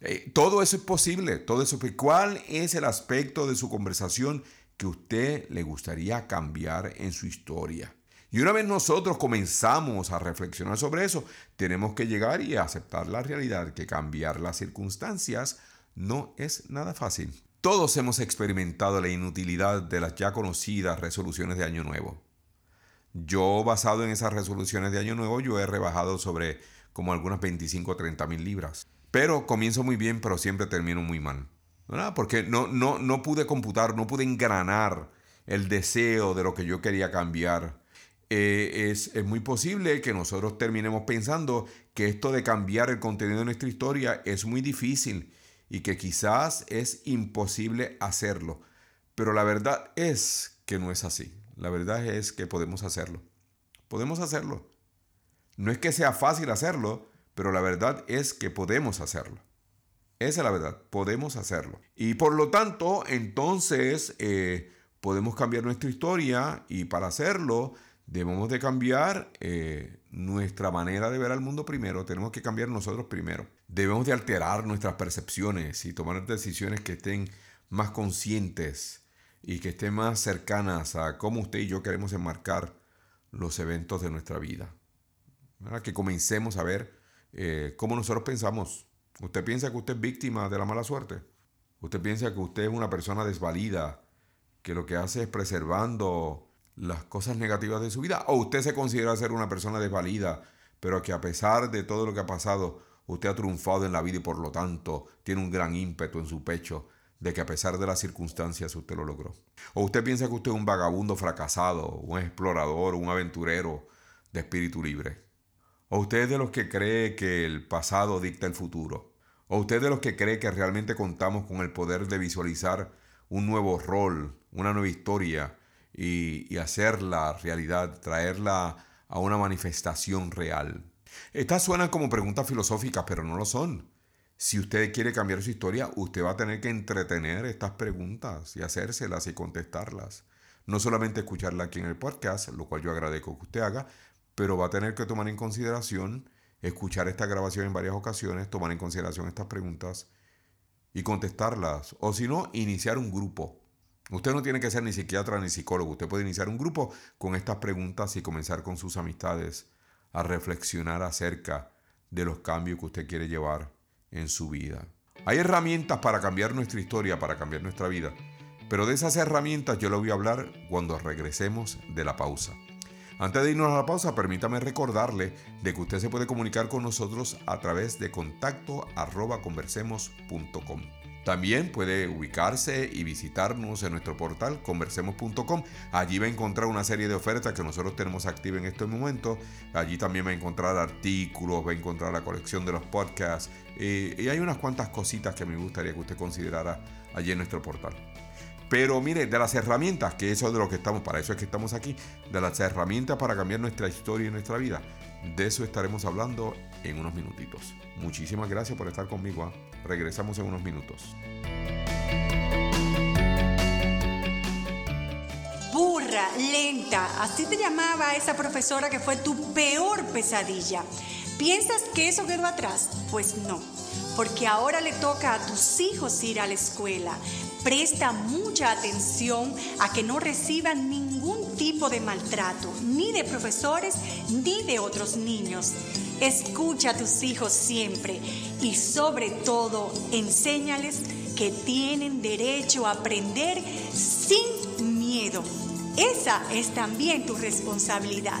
Eh, todo eso es posible, todo eso. ¿Cuál es el aspecto de su conversación que usted le gustaría cambiar en su historia? Y una vez nosotros comenzamos a reflexionar sobre eso, tenemos que llegar y aceptar la realidad que cambiar las circunstancias no es nada fácil. Todos hemos experimentado la inutilidad de las ya conocidas resoluciones de Año Nuevo. Yo, basado en esas resoluciones de Año Nuevo, yo he rebajado sobre como algunas 25 o 30 mil libras. Pero comienzo muy bien, pero siempre termino muy mal. ¿verdad? Porque no, no, no pude computar, no pude engranar el deseo de lo que yo quería cambiar. Eh, es, es, muy posible que nosotros terminemos pensando que esto de cambiar el contenido de nuestra historia es muy difícil y que quizás es imposible hacerlo. Pero la verdad es que no es así. La verdad es que podemos hacerlo. Podemos hacerlo. No es que sea fácil hacerlo, pero la verdad es que podemos hacerlo. Esa es la verdad, podemos hacerlo. Y por lo tanto, entonces eh, podemos cambiar nuestra historia y para hacerlo debemos de cambiar eh, nuestra manera de ver al mundo primero, tenemos que cambiar nosotros primero. Debemos de alterar nuestras percepciones y tomar decisiones que estén más conscientes y que estén más cercanas a cómo usted y yo queremos enmarcar los eventos de nuestra vida. Que comencemos a ver eh, cómo nosotros pensamos. Usted piensa que usted es víctima de la mala suerte. Usted piensa que usted es una persona desvalida, que lo que hace es preservando las cosas negativas de su vida. O usted se considera ser una persona desvalida, pero que a pesar de todo lo que ha pasado, usted ha triunfado en la vida y por lo tanto tiene un gran ímpetu en su pecho de que a pesar de las circunstancias usted lo logró. O usted piensa que usted es un vagabundo fracasado, un explorador, un aventurero de espíritu libre. ¿O usted es de los que cree que el pasado dicta el futuro? ¿O usted es de los que cree que realmente contamos con el poder de visualizar un nuevo rol, una nueva historia y, y hacerla realidad, traerla a una manifestación real? Estas suenan como preguntas filosóficas, pero no lo son. Si usted quiere cambiar su historia, usted va a tener que entretener estas preguntas y hacérselas y contestarlas. no solamente escucharla aquí en el podcast, lo cual yo agradezco que usted haga, pero va a tener que tomar en consideración escuchar esta grabación en varias ocasiones, tomar en consideración estas preguntas y contestarlas. O si no, iniciar un grupo. Usted no tiene que ser ni psiquiatra ni psicólogo. Usted puede iniciar un grupo con estas preguntas y comenzar con sus amistades a reflexionar acerca de los cambios que usted quiere llevar en su vida. Hay herramientas para cambiar nuestra historia, para cambiar nuestra vida. Pero de esas herramientas yo le voy a hablar cuando regresemos de la pausa. Antes de irnos a la pausa, permítame recordarle de que usted se puede comunicar con nosotros a través de contacto arroba conversemos.com. También puede ubicarse y visitarnos en nuestro portal conversemos.com. Allí va a encontrar una serie de ofertas que nosotros tenemos activas en este momento. Allí también va a encontrar artículos, va a encontrar la colección de los podcasts. Eh, y hay unas cuantas cositas que me gustaría que usted considerara allí en nuestro portal. Pero mire, de las herramientas, que eso es de lo que estamos, para eso es que estamos aquí, de las herramientas para cambiar nuestra historia y nuestra vida, de eso estaremos hablando en unos minutitos. Muchísimas gracias por estar conmigo. ¿ah? Regresamos en unos minutos. Burra, lenta, así te llamaba esa profesora que fue tu peor pesadilla. ¿Piensas que eso quedó atrás? Pues no, porque ahora le toca a tus hijos ir a la escuela. Presta mucha atención a que no reciban ningún tipo de maltrato, ni de profesores, ni de otros niños. Escucha a tus hijos siempre y sobre todo enséñales que tienen derecho a aprender sin miedo. Esa es también tu responsabilidad.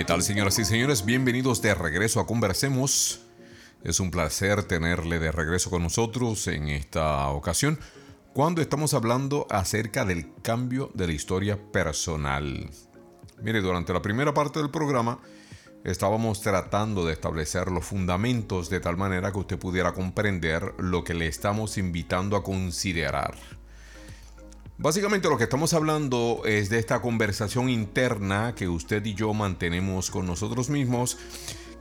¿Qué tal señoras y señores? Bienvenidos de regreso a Conversemos. Es un placer tenerle de regreso con nosotros en esta ocasión cuando estamos hablando acerca del cambio de la historia personal. Mire, durante la primera parte del programa estábamos tratando de establecer los fundamentos de tal manera que usted pudiera comprender lo que le estamos invitando a considerar. Básicamente lo que estamos hablando es de esta conversación interna que usted y yo mantenemos con nosotros mismos,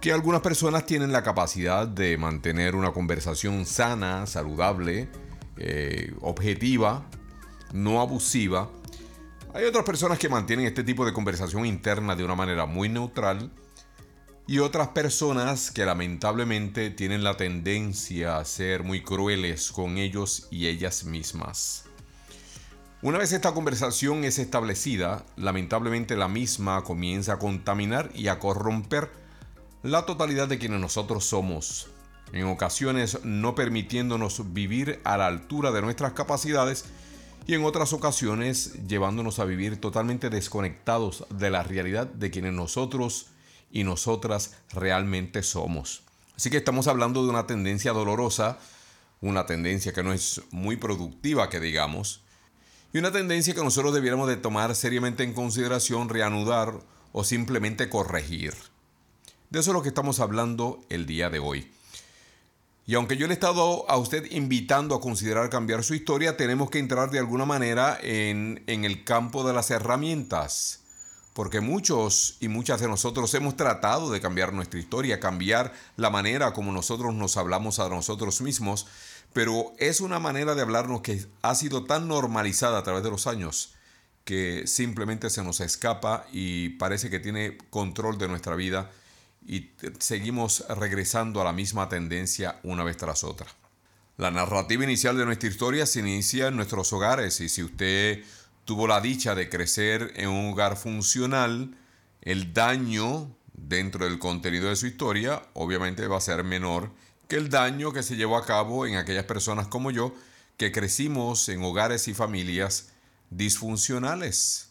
que algunas personas tienen la capacidad de mantener una conversación sana, saludable, eh, objetiva, no abusiva. Hay otras personas que mantienen este tipo de conversación interna de una manera muy neutral y otras personas que lamentablemente tienen la tendencia a ser muy crueles con ellos y ellas mismas. Una vez esta conversación es establecida, lamentablemente la misma comienza a contaminar y a corromper la totalidad de quienes nosotros somos, en ocasiones no permitiéndonos vivir a la altura de nuestras capacidades y en otras ocasiones llevándonos a vivir totalmente desconectados de la realidad de quienes nosotros y nosotras realmente somos. Así que estamos hablando de una tendencia dolorosa, una tendencia que no es muy productiva, que digamos, y una tendencia que nosotros debiéramos de tomar seriamente en consideración, reanudar o simplemente corregir. De eso es lo que estamos hablando el día de hoy. Y aunque yo le he estado a usted invitando a considerar cambiar su historia, tenemos que entrar de alguna manera en, en el campo de las herramientas. Porque muchos y muchas de nosotros hemos tratado de cambiar nuestra historia, cambiar la manera como nosotros nos hablamos a nosotros mismos, pero es una manera de hablarnos que ha sido tan normalizada a través de los años que simplemente se nos escapa y parece que tiene control de nuestra vida y seguimos regresando a la misma tendencia una vez tras otra. La narrativa inicial de nuestra historia se inicia en nuestros hogares y si usted tuvo la dicha de crecer en un hogar funcional, el daño dentro del contenido de su historia obviamente va a ser menor que el daño que se llevó a cabo en aquellas personas como yo que crecimos en hogares y familias disfuncionales.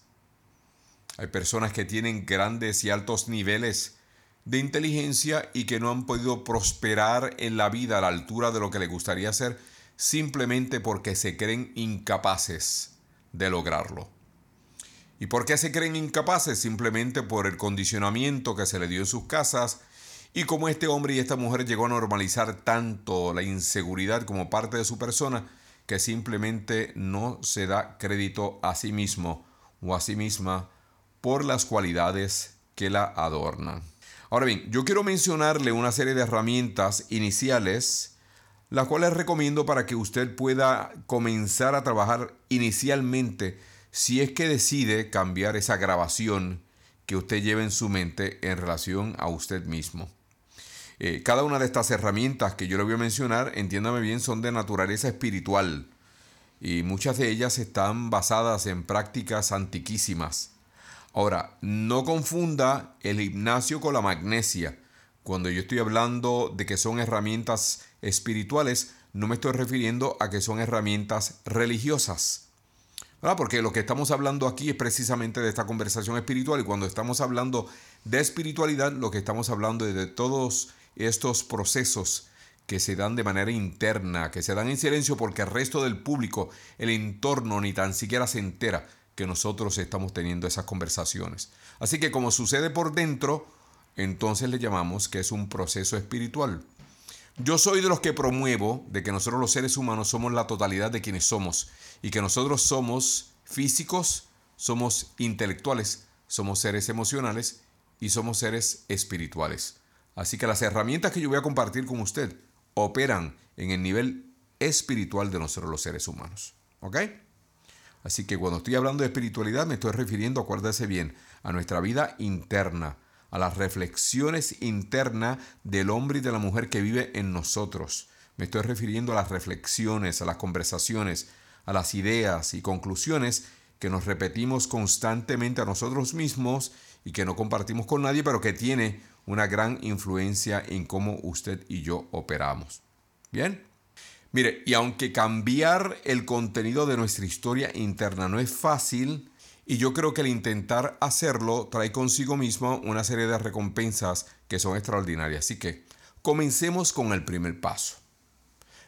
Hay personas que tienen grandes y altos niveles de inteligencia y que no han podido prosperar en la vida a la altura de lo que les gustaría hacer simplemente porque se creen incapaces de lograrlo. ¿Y por qué se creen incapaces? Simplemente por el condicionamiento que se le dio en sus casas y como este hombre y esta mujer llegó a normalizar tanto la inseguridad como parte de su persona que simplemente no se da crédito a sí mismo o a sí misma por las cualidades que la adornan. Ahora bien, yo quiero mencionarle una serie de herramientas iniciales, las cuales recomiendo para que usted pueda comenzar a trabajar inicialmente si es que decide cambiar esa grabación que usted lleva en su mente en relación a usted mismo. Eh, cada una de estas herramientas que yo le voy a mencionar, entiéndame bien, son de naturaleza espiritual y muchas de ellas están basadas en prácticas antiquísimas. Ahora, no confunda el gimnasio con la magnesia. Cuando yo estoy hablando de que son herramientas espirituales, no me estoy refiriendo a que son herramientas religiosas. Porque lo que estamos hablando aquí es precisamente de esta conversación espiritual y cuando estamos hablando de espiritualidad, lo que estamos hablando es de todos estos procesos que se dan de manera interna, que se dan en silencio porque el resto del público, el entorno, ni tan siquiera se entera que nosotros estamos teniendo esas conversaciones. Así que como sucede por dentro, entonces le llamamos que es un proceso espiritual. Yo soy de los que promuevo de que nosotros los seres humanos somos la totalidad de quienes somos y que nosotros somos físicos, somos intelectuales, somos seres emocionales y somos seres espirituales. Así que las herramientas que yo voy a compartir con usted operan en el nivel espiritual de nosotros los seres humanos. ¿Ok? Así que cuando estoy hablando de espiritualidad me estoy refiriendo, acuérdese bien, a nuestra vida interna, a las reflexiones internas del hombre y de la mujer que vive en nosotros. Me estoy refiriendo a las reflexiones, a las conversaciones, a las ideas y conclusiones que nos repetimos constantemente a nosotros mismos y que no compartimos con nadie, pero que tiene una gran influencia en cómo usted y yo operamos. Bien. Mire, y aunque cambiar el contenido de nuestra historia interna no es fácil, y yo creo que el intentar hacerlo trae consigo mismo una serie de recompensas que son extraordinarias. Así que comencemos con el primer paso.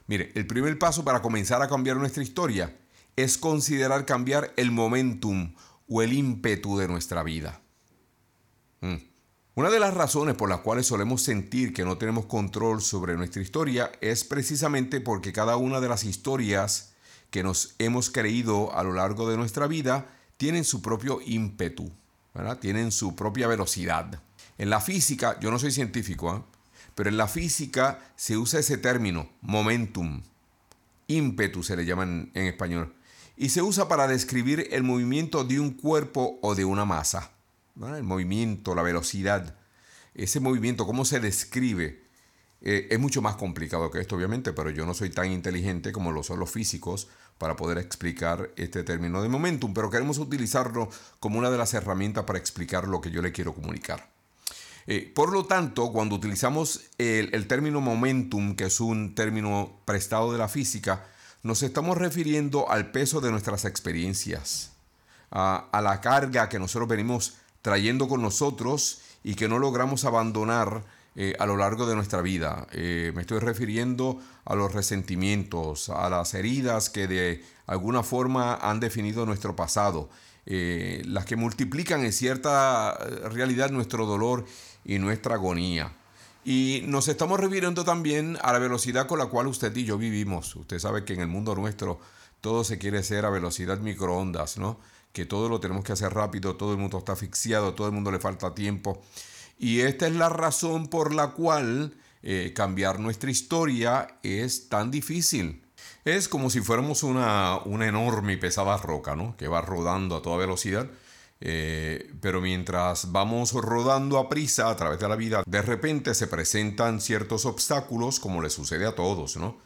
Mire, el primer paso para comenzar a cambiar nuestra historia es considerar cambiar el momentum o el ímpetu de nuestra vida. Mm. Una de las razones por las cuales solemos sentir que no tenemos control sobre nuestra historia es precisamente porque cada una de las historias que nos hemos creído a lo largo de nuestra vida tienen su propio ímpetu, tienen su propia velocidad. En la física, yo no soy científico, ¿eh? pero en la física se usa ese término, momentum, ímpetu se le llama en español, y se usa para describir el movimiento de un cuerpo o de una masa el movimiento, la velocidad, ese movimiento, cómo se describe, eh, es mucho más complicado que esto, obviamente, pero yo no soy tan inteligente como lo son los físicos para poder explicar este término de momentum, pero queremos utilizarlo como una de las herramientas para explicar lo que yo le quiero comunicar. Eh, por lo tanto, cuando utilizamos el, término momentum, que es un término prestado de la física, nos estamos refiriendo al peso de nuestras experiencias, a, a la carga que nosotros venimos trayendo con nosotros y que no logramos abandonar eh, a lo largo de nuestra vida. Eh, me estoy refiriendo a los resentimientos, a las heridas que de alguna forma han definido nuestro pasado, eh, las que multiplican en cierta realidad nuestro dolor y nuestra agonía. Y nos estamos refiriendo también a la velocidad con la cual usted y yo vivimos. Usted sabe que en el mundo nuestro todo se quiere hacer a velocidad microondas, ¿no? Que todo lo tenemos que hacer rápido, todo el mundo está asfixiado, todo el mundo le falta tiempo. Y esta es la razón por la cual eh, cambiar nuestra historia es tan difícil. Es como si fuéramos una, una enorme y pesada roca, ¿no? Que va rodando a toda velocidad Eh, pero mientras vamos rodando a prisa a través de la vida, de repente se presentan ciertos obstáculos, como le sucede a todos, ¿no?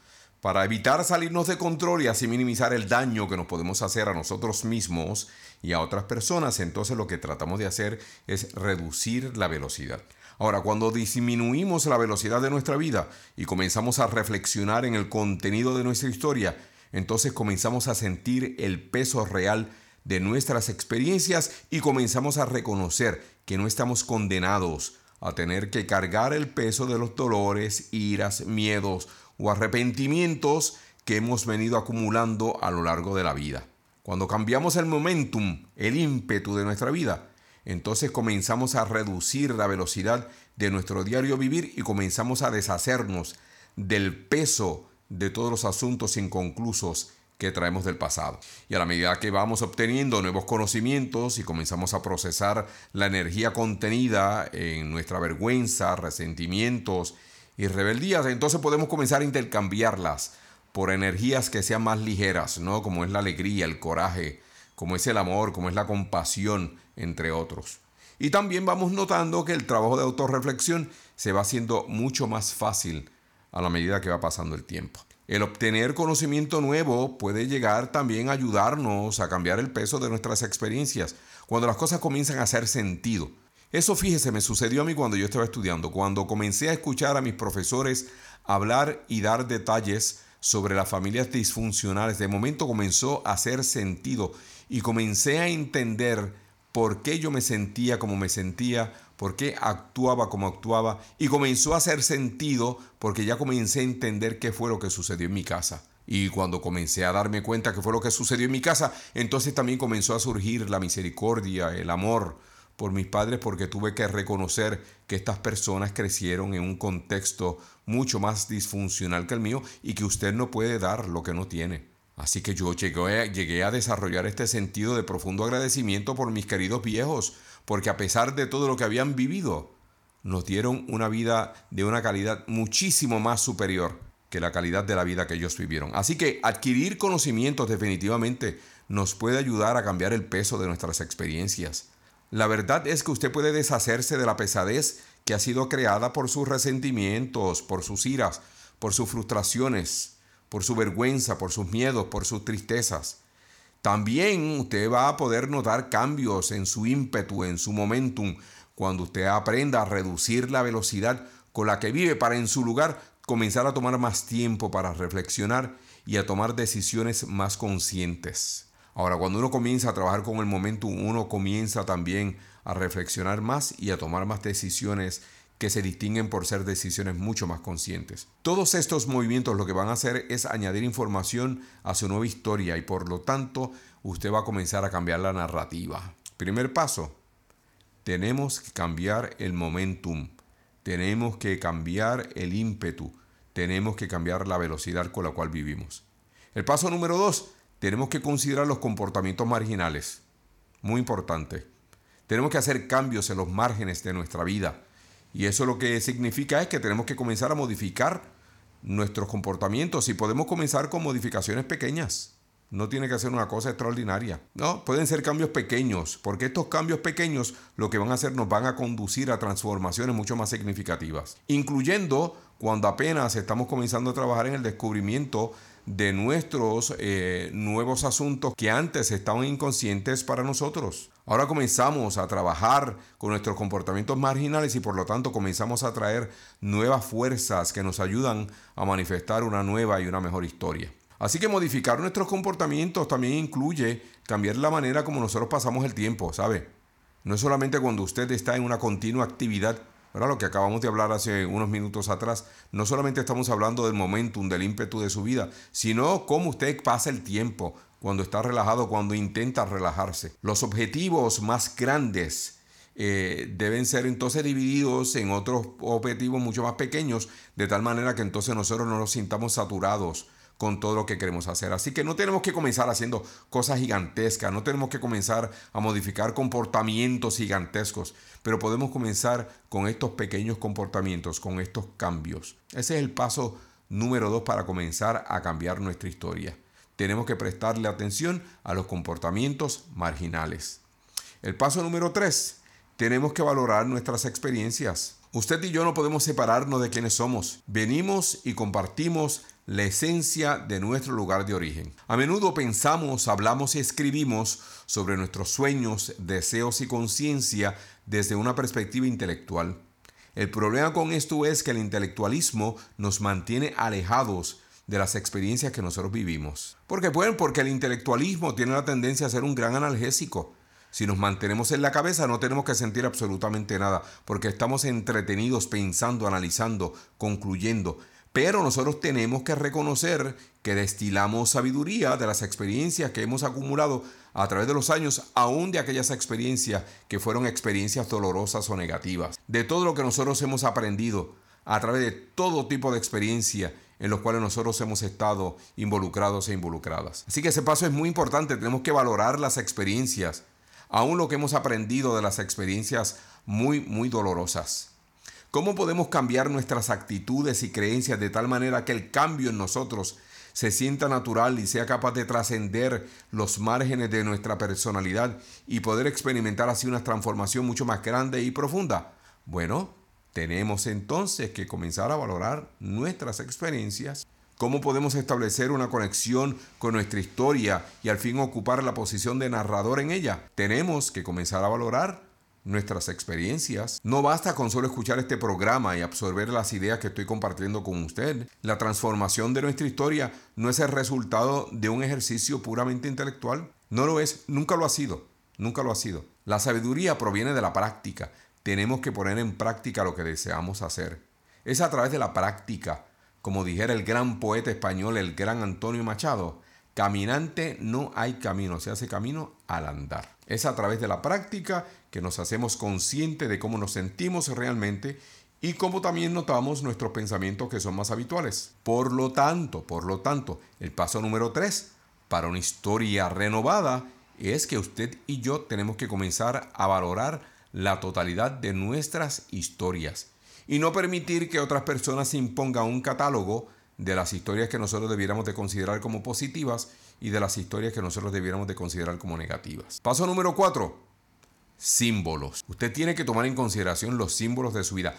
Para evitar salirnos de control y así minimizar el daño que nos podemos hacer a nosotros mismos y a otras personas, entonces lo que tratamos de hacer es reducir la velocidad. Ahora, cuando disminuimos la velocidad de nuestra vida y comenzamos a reflexionar en el contenido de nuestra historia, entonces comenzamos a sentir el peso real de nuestras experiencias y comenzamos a reconocer que no estamos condenados a tener que cargar el peso de los dolores, iras, miedos o arrepentimientos que hemos venido acumulando a lo largo de la vida. Cuando cambiamos el momentum, el ímpetu de nuestra vida, entonces comenzamos a reducir la velocidad de nuestro diario vivir y comenzamos a deshacernos del peso de todos los asuntos inconclusos que traemos del pasado. Y a la medida que vamos obteniendo nuevos conocimientos y comenzamos a procesar la energía contenida en nuestra vergüenza, resentimientos y rebeldías, entonces podemos comenzar a intercambiarlas por energías que sean más ligeras, ¿no? Como es la alegría, el coraje, como es el amor, como es la compasión, entre otros. Y también vamos notando que el trabajo de autorreflexión se va haciendo mucho más fácil a la medida que va pasando el tiempo. El obtener conocimiento nuevo puede llegar también a ayudarnos a cambiar el peso de nuestras experiencias, cuando las cosas comienzan a hacer sentido. Eso fíjese, me sucedió a mí cuando yo estaba estudiando, cuando comencé a escuchar a mis profesores hablar y dar detalles sobre las familias disfuncionales, de momento comenzó a hacer sentido y comencé a entender por qué yo me sentía como me sentía, por qué actuaba como actuaba y comenzó a hacer sentido porque ya comencé a entender qué fue lo que sucedió en mi casa. Y cuando comencé a darme cuenta que fue lo que sucedió en mi casa, entonces también comenzó a surgir la misericordia, el amor por mis padres porque tuve que reconocer que estas personas crecieron en un contexto mucho más disfuncional que el mío y que usted no puede dar lo que no tiene. Así que yo llegué, a desarrollar este sentido de profundo agradecimiento por mis queridos viejos, porque a pesar de todo lo que habían vivido, nos dieron una vida de una calidad muchísimo más superior que la calidad de la vida que ellos vivieron. Así que adquirir conocimientos definitivamente nos puede ayudar a cambiar el peso de nuestras experiencias. La verdad es que usted puede deshacerse de la pesadez que ha sido creada por sus resentimientos, por sus iras, por sus frustraciones, por su vergüenza, por sus miedos, por sus tristezas. También usted va a poder notar cambios en su ímpetu, en su momentum, cuando usted aprenda a reducir la velocidad con la que vive para en su lugar comenzar a tomar más tiempo para reflexionar y a tomar decisiones más conscientes. Ahora, cuando uno comienza a trabajar con el momentum, uno comienza también a reflexionar más y a tomar más decisiones que se distinguen por ser decisiones mucho más conscientes. Todos estos movimientos lo que van a hacer es añadir información a su nueva historia y por lo tanto usted va a comenzar a cambiar la narrativa. Primer paso, tenemos que cambiar el momentum, tenemos que cambiar el ímpetu, tenemos que cambiar la velocidad con la cual vivimos. El paso número dos, tenemos que considerar los comportamientos marginales. Muy importante. Tenemos que hacer cambios en los márgenes de nuestra vida y eso lo que significa es que tenemos que comenzar a modificar nuestros comportamientos y podemos comenzar con modificaciones pequeñas. No tiene que ser una cosa extraordinaria. No, pueden ser cambios pequeños, porque estos cambios pequeños lo que van a hacer nos van a conducir a transformaciones mucho más significativas, incluyendo cuando apenas estamos comenzando a trabajar en el descubrimiento de nuestros eh, nuevos asuntos que antes estaban inconscientes para nosotros. Ahora comenzamos a trabajar con nuestros comportamientos marginales y por lo tanto comenzamos a traer nuevas fuerzas que nos ayudan a manifestar una nueva y una mejor historia. Así que modificar nuestros comportamientos también incluye cambiar la manera como nosotros pasamos el tiempo, ¿sabe? No es solamente cuando usted está en una continua actividad lo que acabamos de hablar hace unos minutos atrás, no solamente estamos hablando del momentum, del ímpetu de su vida, sino cómo usted pasa el tiempo cuando está relajado, cuando intenta relajarse. Los objetivos más grandes eh, deben ser entonces divididos en otros objetivos mucho más pequeños, de tal manera que entonces nosotros no nos sintamos saturados con todo lo que queremos hacer. Así que no tenemos que comenzar haciendo cosas gigantescas, no tenemos que comenzar a modificar comportamientos gigantescos, pero podemos comenzar con estos pequeños comportamientos, con estos cambios. Ese es el paso número dos para comenzar a cambiar nuestra historia. Tenemos que prestarle atención a los comportamientos marginales. El paso número 3. Tenemos que valorar nuestras experiencias. Usted y yo no podemos separarnos de quienes somos. Venimos y compartimos la esencia de nuestro lugar de origen. A menudo pensamos, hablamos y escribimos sobre nuestros sueños, deseos y conciencia desde una perspectiva intelectual. El problema con esto es que el intelectualismo nos mantiene alejados de las experiencias que nosotros vivimos. ¿Por qué? Bueno, porque el intelectualismo tiene la tendencia a ser un gran analgésico. Si nos mantenemos en la cabeza no tenemos que sentir absolutamente nada, porque estamos entretenidos pensando, analizando, concluyendo. Pero nosotros tenemos que reconocer que destilamos sabiduría de las experiencias que hemos acumulado a través de los años, aún de aquellas experiencias que fueron experiencias dolorosas o negativas. De todo lo que nosotros hemos aprendido a través de todo tipo de experiencia en los cuales nosotros hemos estado involucrados e involucradas. Así que ese paso es muy importante, tenemos que valorar las experiencias aún lo que hemos aprendido de las experiencias muy, muy dolorosas. ¿Cómo podemos cambiar nuestras actitudes y creencias de tal manera que el cambio en nosotros se sienta natural y sea capaz de trascender los márgenes de nuestra personalidad y poder experimentar así una transformación mucho más grande y profunda? Bueno, tenemos entonces que comenzar a valorar nuestras experiencias ¿Cómo podemos establecer una conexión con nuestra historia y al fin ocupar la posición de narrador en ella? Tenemos que comenzar a valorar nuestras experiencias. No basta con solo escuchar este programa y absorber las ideas que estoy compartiendo con usted. La transformación de nuestra historia no es el resultado de un ejercicio puramente intelectual. No lo es, nunca lo ha sido, nunca lo ha sido. La sabiduría proviene de la práctica. Tenemos que poner en práctica lo que deseamos hacer. Es a través de la práctica como dijera el gran poeta español, el gran Antonio Machado, caminante no hay camino, se hace camino al andar. Es a través de la práctica que nos hacemos conscientes de cómo nos sentimos realmente y cómo también notamos nuestros pensamientos que son más habituales. Por lo tanto, por lo tanto, el paso número 3 para una historia renovada es que usted y yo tenemos que comenzar a valorar la totalidad de nuestras historias y no permitir que otras personas impongan un catálogo de las historias que nosotros debiéramos de considerar como positivas y de las historias que nosotros debiéramos de considerar como negativas. Paso número 4. Símbolos. Usted tiene que tomar en consideración los símbolos de su vida.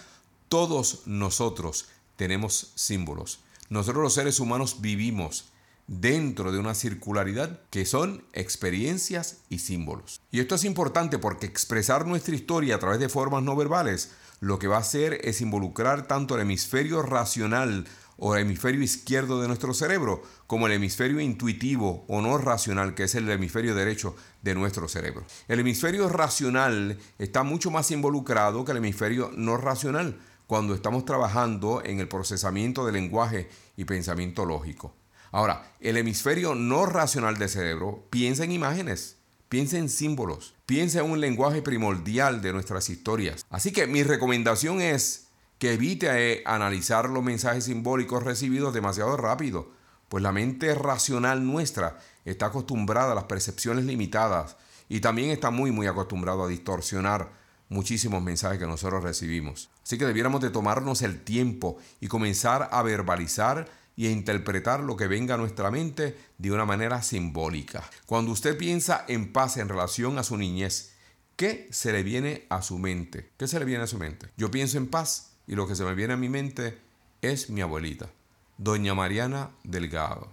Todos nosotros tenemos símbolos. Nosotros los seres humanos vivimos dentro de una circularidad que son experiencias y símbolos. Y esto es importante porque expresar nuestra historia a través de formas no verbales lo que va a hacer es involucrar tanto el hemisferio racional o hemisferio izquierdo de nuestro cerebro como el hemisferio intuitivo o no racional, que es el hemisferio derecho de nuestro cerebro. El hemisferio racional está mucho más involucrado que el hemisferio no racional cuando estamos trabajando en el procesamiento de lenguaje y pensamiento lógico. Ahora, el hemisferio no racional del cerebro piensa en imágenes, piensa en símbolos, piensa en un lenguaje primordial de nuestras historias. Así que mi recomendación es que evite eh, analizar los mensajes simbólicos recibidos demasiado rápido, pues la mente racional nuestra está acostumbrada a las percepciones limitadas y también está muy muy acostumbrado a distorsionar muchísimos mensajes que nosotros recibimos. Así que debiéramos de tomarnos el tiempo y comenzar a verbalizar y a interpretar lo que venga a nuestra mente de una manera simbólica. Cuando usted piensa en paz en relación a su niñez, ¿qué se le viene a su mente? ¿Qué se le viene a su mente? Yo pienso en paz y lo que se me viene a mi mente es mi abuelita, doña Mariana Delgado.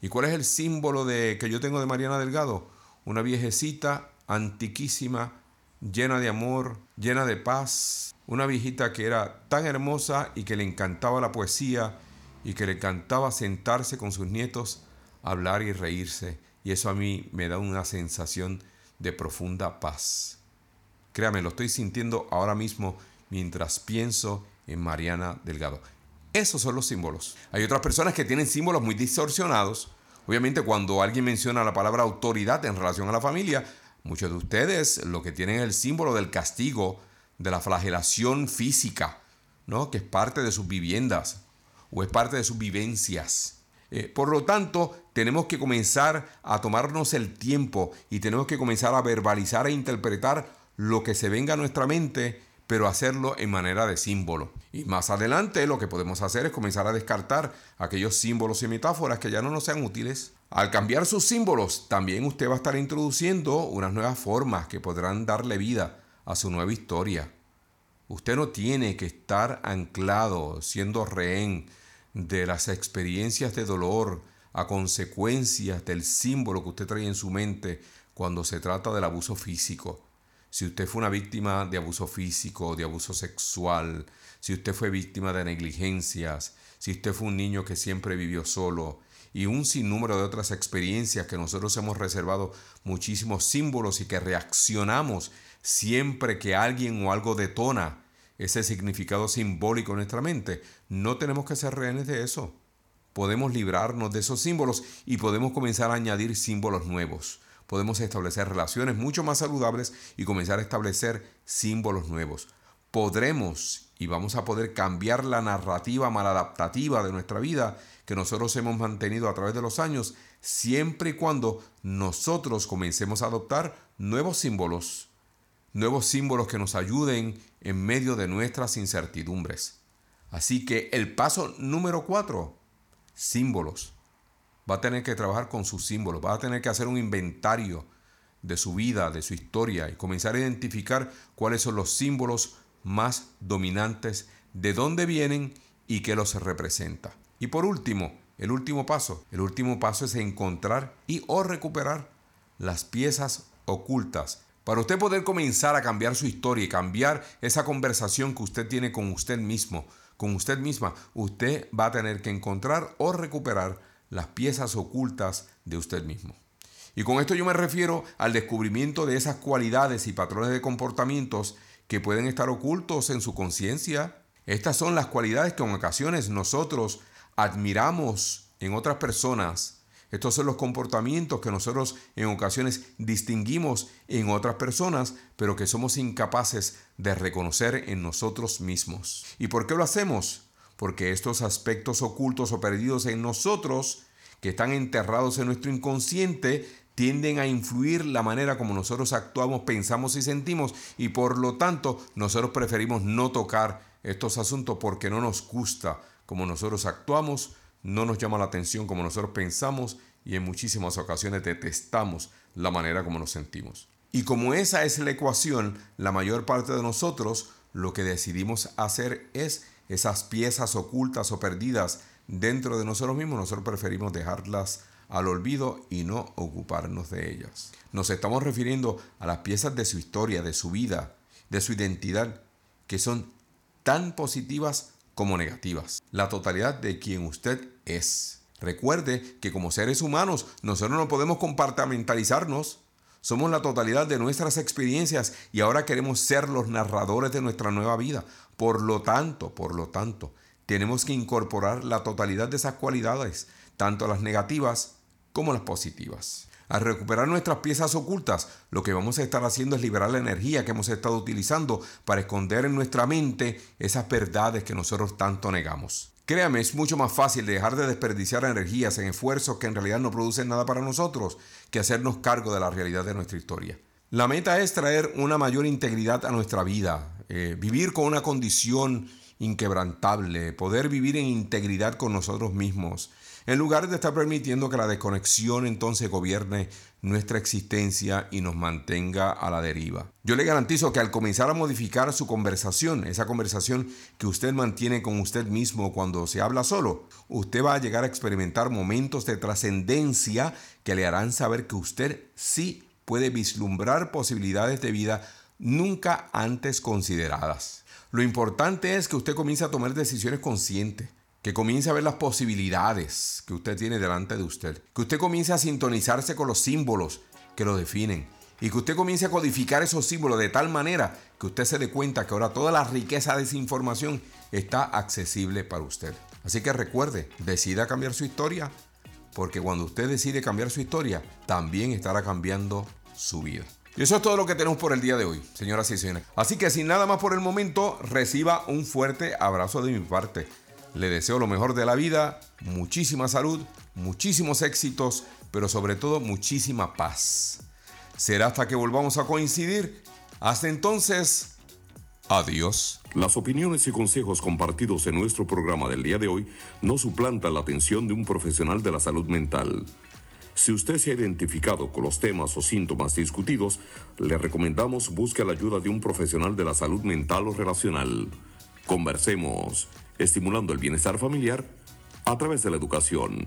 ¿Y cuál es el símbolo de, que yo tengo de Mariana Delgado? Una viejecita antiquísima, llena de amor, llena de paz, una viejita que era tan hermosa y que le encantaba la poesía y que le encantaba sentarse con sus nietos, hablar y reírse, y eso a mí me da una sensación de profunda paz. Créame, lo estoy sintiendo ahora mismo mientras pienso en Mariana Delgado. Esos son los símbolos. Hay otras personas que tienen símbolos muy distorsionados. Obviamente cuando alguien menciona la palabra autoridad en relación a la familia, muchos de ustedes lo que tienen es el símbolo del castigo, de la flagelación física, ¿no? que es parte de sus viviendas o es parte de sus vivencias. Eh, por lo tanto, tenemos que comenzar a tomarnos el tiempo y tenemos que comenzar a verbalizar e interpretar lo que se venga a nuestra mente, pero hacerlo en manera de símbolo. Y más adelante lo que podemos hacer es comenzar a descartar aquellos símbolos y metáforas que ya no nos sean útiles. Al cambiar sus símbolos, también usted va a estar introduciendo unas nuevas formas que podrán darle vida a su nueva historia. Usted no tiene que estar anclado, siendo rehén de las experiencias de dolor a consecuencias del símbolo que usted trae en su mente cuando se trata del abuso físico. Si usted fue una víctima de abuso físico, de abuso sexual, si usted fue víctima de negligencias, si usted fue un niño que siempre vivió solo y un sinnúmero de otras experiencias que nosotros hemos reservado muchísimos símbolos y que reaccionamos siempre que alguien o algo detona ese significado simbólico en nuestra mente. No tenemos que ser rehenes de eso. Podemos librarnos de esos símbolos y podemos comenzar a añadir símbolos nuevos. Podemos establecer relaciones mucho más saludables y comenzar a establecer símbolos nuevos. Podremos y vamos a poder cambiar la narrativa maladaptativa de nuestra vida que nosotros hemos mantenido a través de los años, siempre y cuando nosotros comencemos a adoptar nuevos símbolos nuevos símbolos que nos ayuden en medio de nuestras incertidumbres. Así que el paso número cuatro, símbolos. Va a tener que trabajar con sus símbolos, va a tener que hacer un inventario de su vida, de su historia y comenzar a identificar cuáles son los símbolos más dominantes, de dónde vienen y qué los representa. Y por último, el último paso, el último paso es encontrar y o recuperar las piezas ocultas para usted poder comenzar a cambiar su historia y cambiar esa conversación que usted tiene con usted mismo, con usted misma, usted va a tener que encontrar o recuperar las piezas ocultas de usted mismo. Y con esto yo me refiero al descubrimiento de esas cualidades y patrones de comportamientos que pueden estar ocultos en su conciencia. Estas son las cualidades que en ocasiones nosotros admiramos en otras personas estos son los comportamientos que nosotros en ocasiones distinguimos en otras personas, pero que somos incapaces de reconocer en nosotros mismos. ¿Y por qué lo hacemos? Porque estos aspectos ocultos o perdidos en nosotros, que están enterrados en nuestro inconsciente, tienden a influir la manera como nosotros actuamos, pensamos y sentimos, y por lo tanto nosotros preferimos no tocar estos asuntos porque no nos gusta como nosotros actuamos, no nos llama la atención como nosotros pensamos y en muchísimas ocasiones detestamos la manera como nos sentimos. Y como esa es la ecuación, la mayor parte de nosotros lo que decidimos hacer es esas piezas ocultas o perdidas dentro de nosotros mismos, nosotros preferimos dejarlas al olvido y no ocuparnos de ellas. Nos estamos refiriendo a las piezas de su historia, de su vida, de su identidad, que son tan positivas como negativas. La totalidad de quien usted es. Recuerde que como seres humanos nosotros no podemos compartimentalizarnos. Somos la totalidad de nuestras experiencias y ahora queremos ser los narradores de nuestra nueva vida. Por lo tanto, por lo tanto, tenemos que incorporar la totalidad de esas cualidades, tanto las negativas como las positivas. Al recuperar nuestras piezas ocultas, lo que vamos a estar haciendo es liberar la energía que hemos estado utilizando para esconder en nuestra mente esas verdades que nosotros tanto negamos. Créame, es mucho más fácil dejar de desperdiciar energías en esfuerzos que en realidad no producen nada para nosotros que hacernos cargo de la realidad de nuestra historia. La meta es traer una mayor integridad a nuestra vida, eh, vivir con una condición inquebrantable, poder vivir en integridad con nosotros mismos, en lugar de estar permitiendo que la desconexión entonces gobierne nuestra existencia y nos mantenga a la deriva. Yo le garantizo que al comenzar a modificar su conversación, esa conversación que usted mantiene con usted mismo cuando se habla solo, usted va a llegar a experimentar momentos de trascendencia que le harán saber que usted sí puede vislumbrar posibilidades de vida nunca antes consideradas. Lo importante es que usted comience a tomar decisiones conscientes que comience a ver las posibilidades que usted tiene delante de usted, que usted comience a sintonizarse con los símbolos que lo definen y que usted comience a codificar esos símbolos de tal manera que usted se dé cuenta que ahora toda la riqueza de esa información está accesible para usted. Así que recuerde, decida cambiar su historia, porque cuando usted decide cambiar su historia, también estará cambiando su vida. Y eso es todo lo que tenemos por el día de hoy, señoras y señores. Así que sin nada más por el momento, reciba un fuerte abrazo de mi parte. Le deseo lo mejor de la vida, muchísima salud, muchísimos éxitos, pero sobre todo muchísima paz. Será hasta que volvamos a coincidir. Hasta entonces, adiós. Las opiniones y consejos compartidos en nuestro programa del día de hoy no suplantan la atención de un profesional de la salud mental. Si usted se ha identificado con los temas o síntomas discutidos, le recomendamos busque la ayuda de un profesional de la salud mental o relacional. Conversemos, estimulando el bienestar familiar a través de la educación.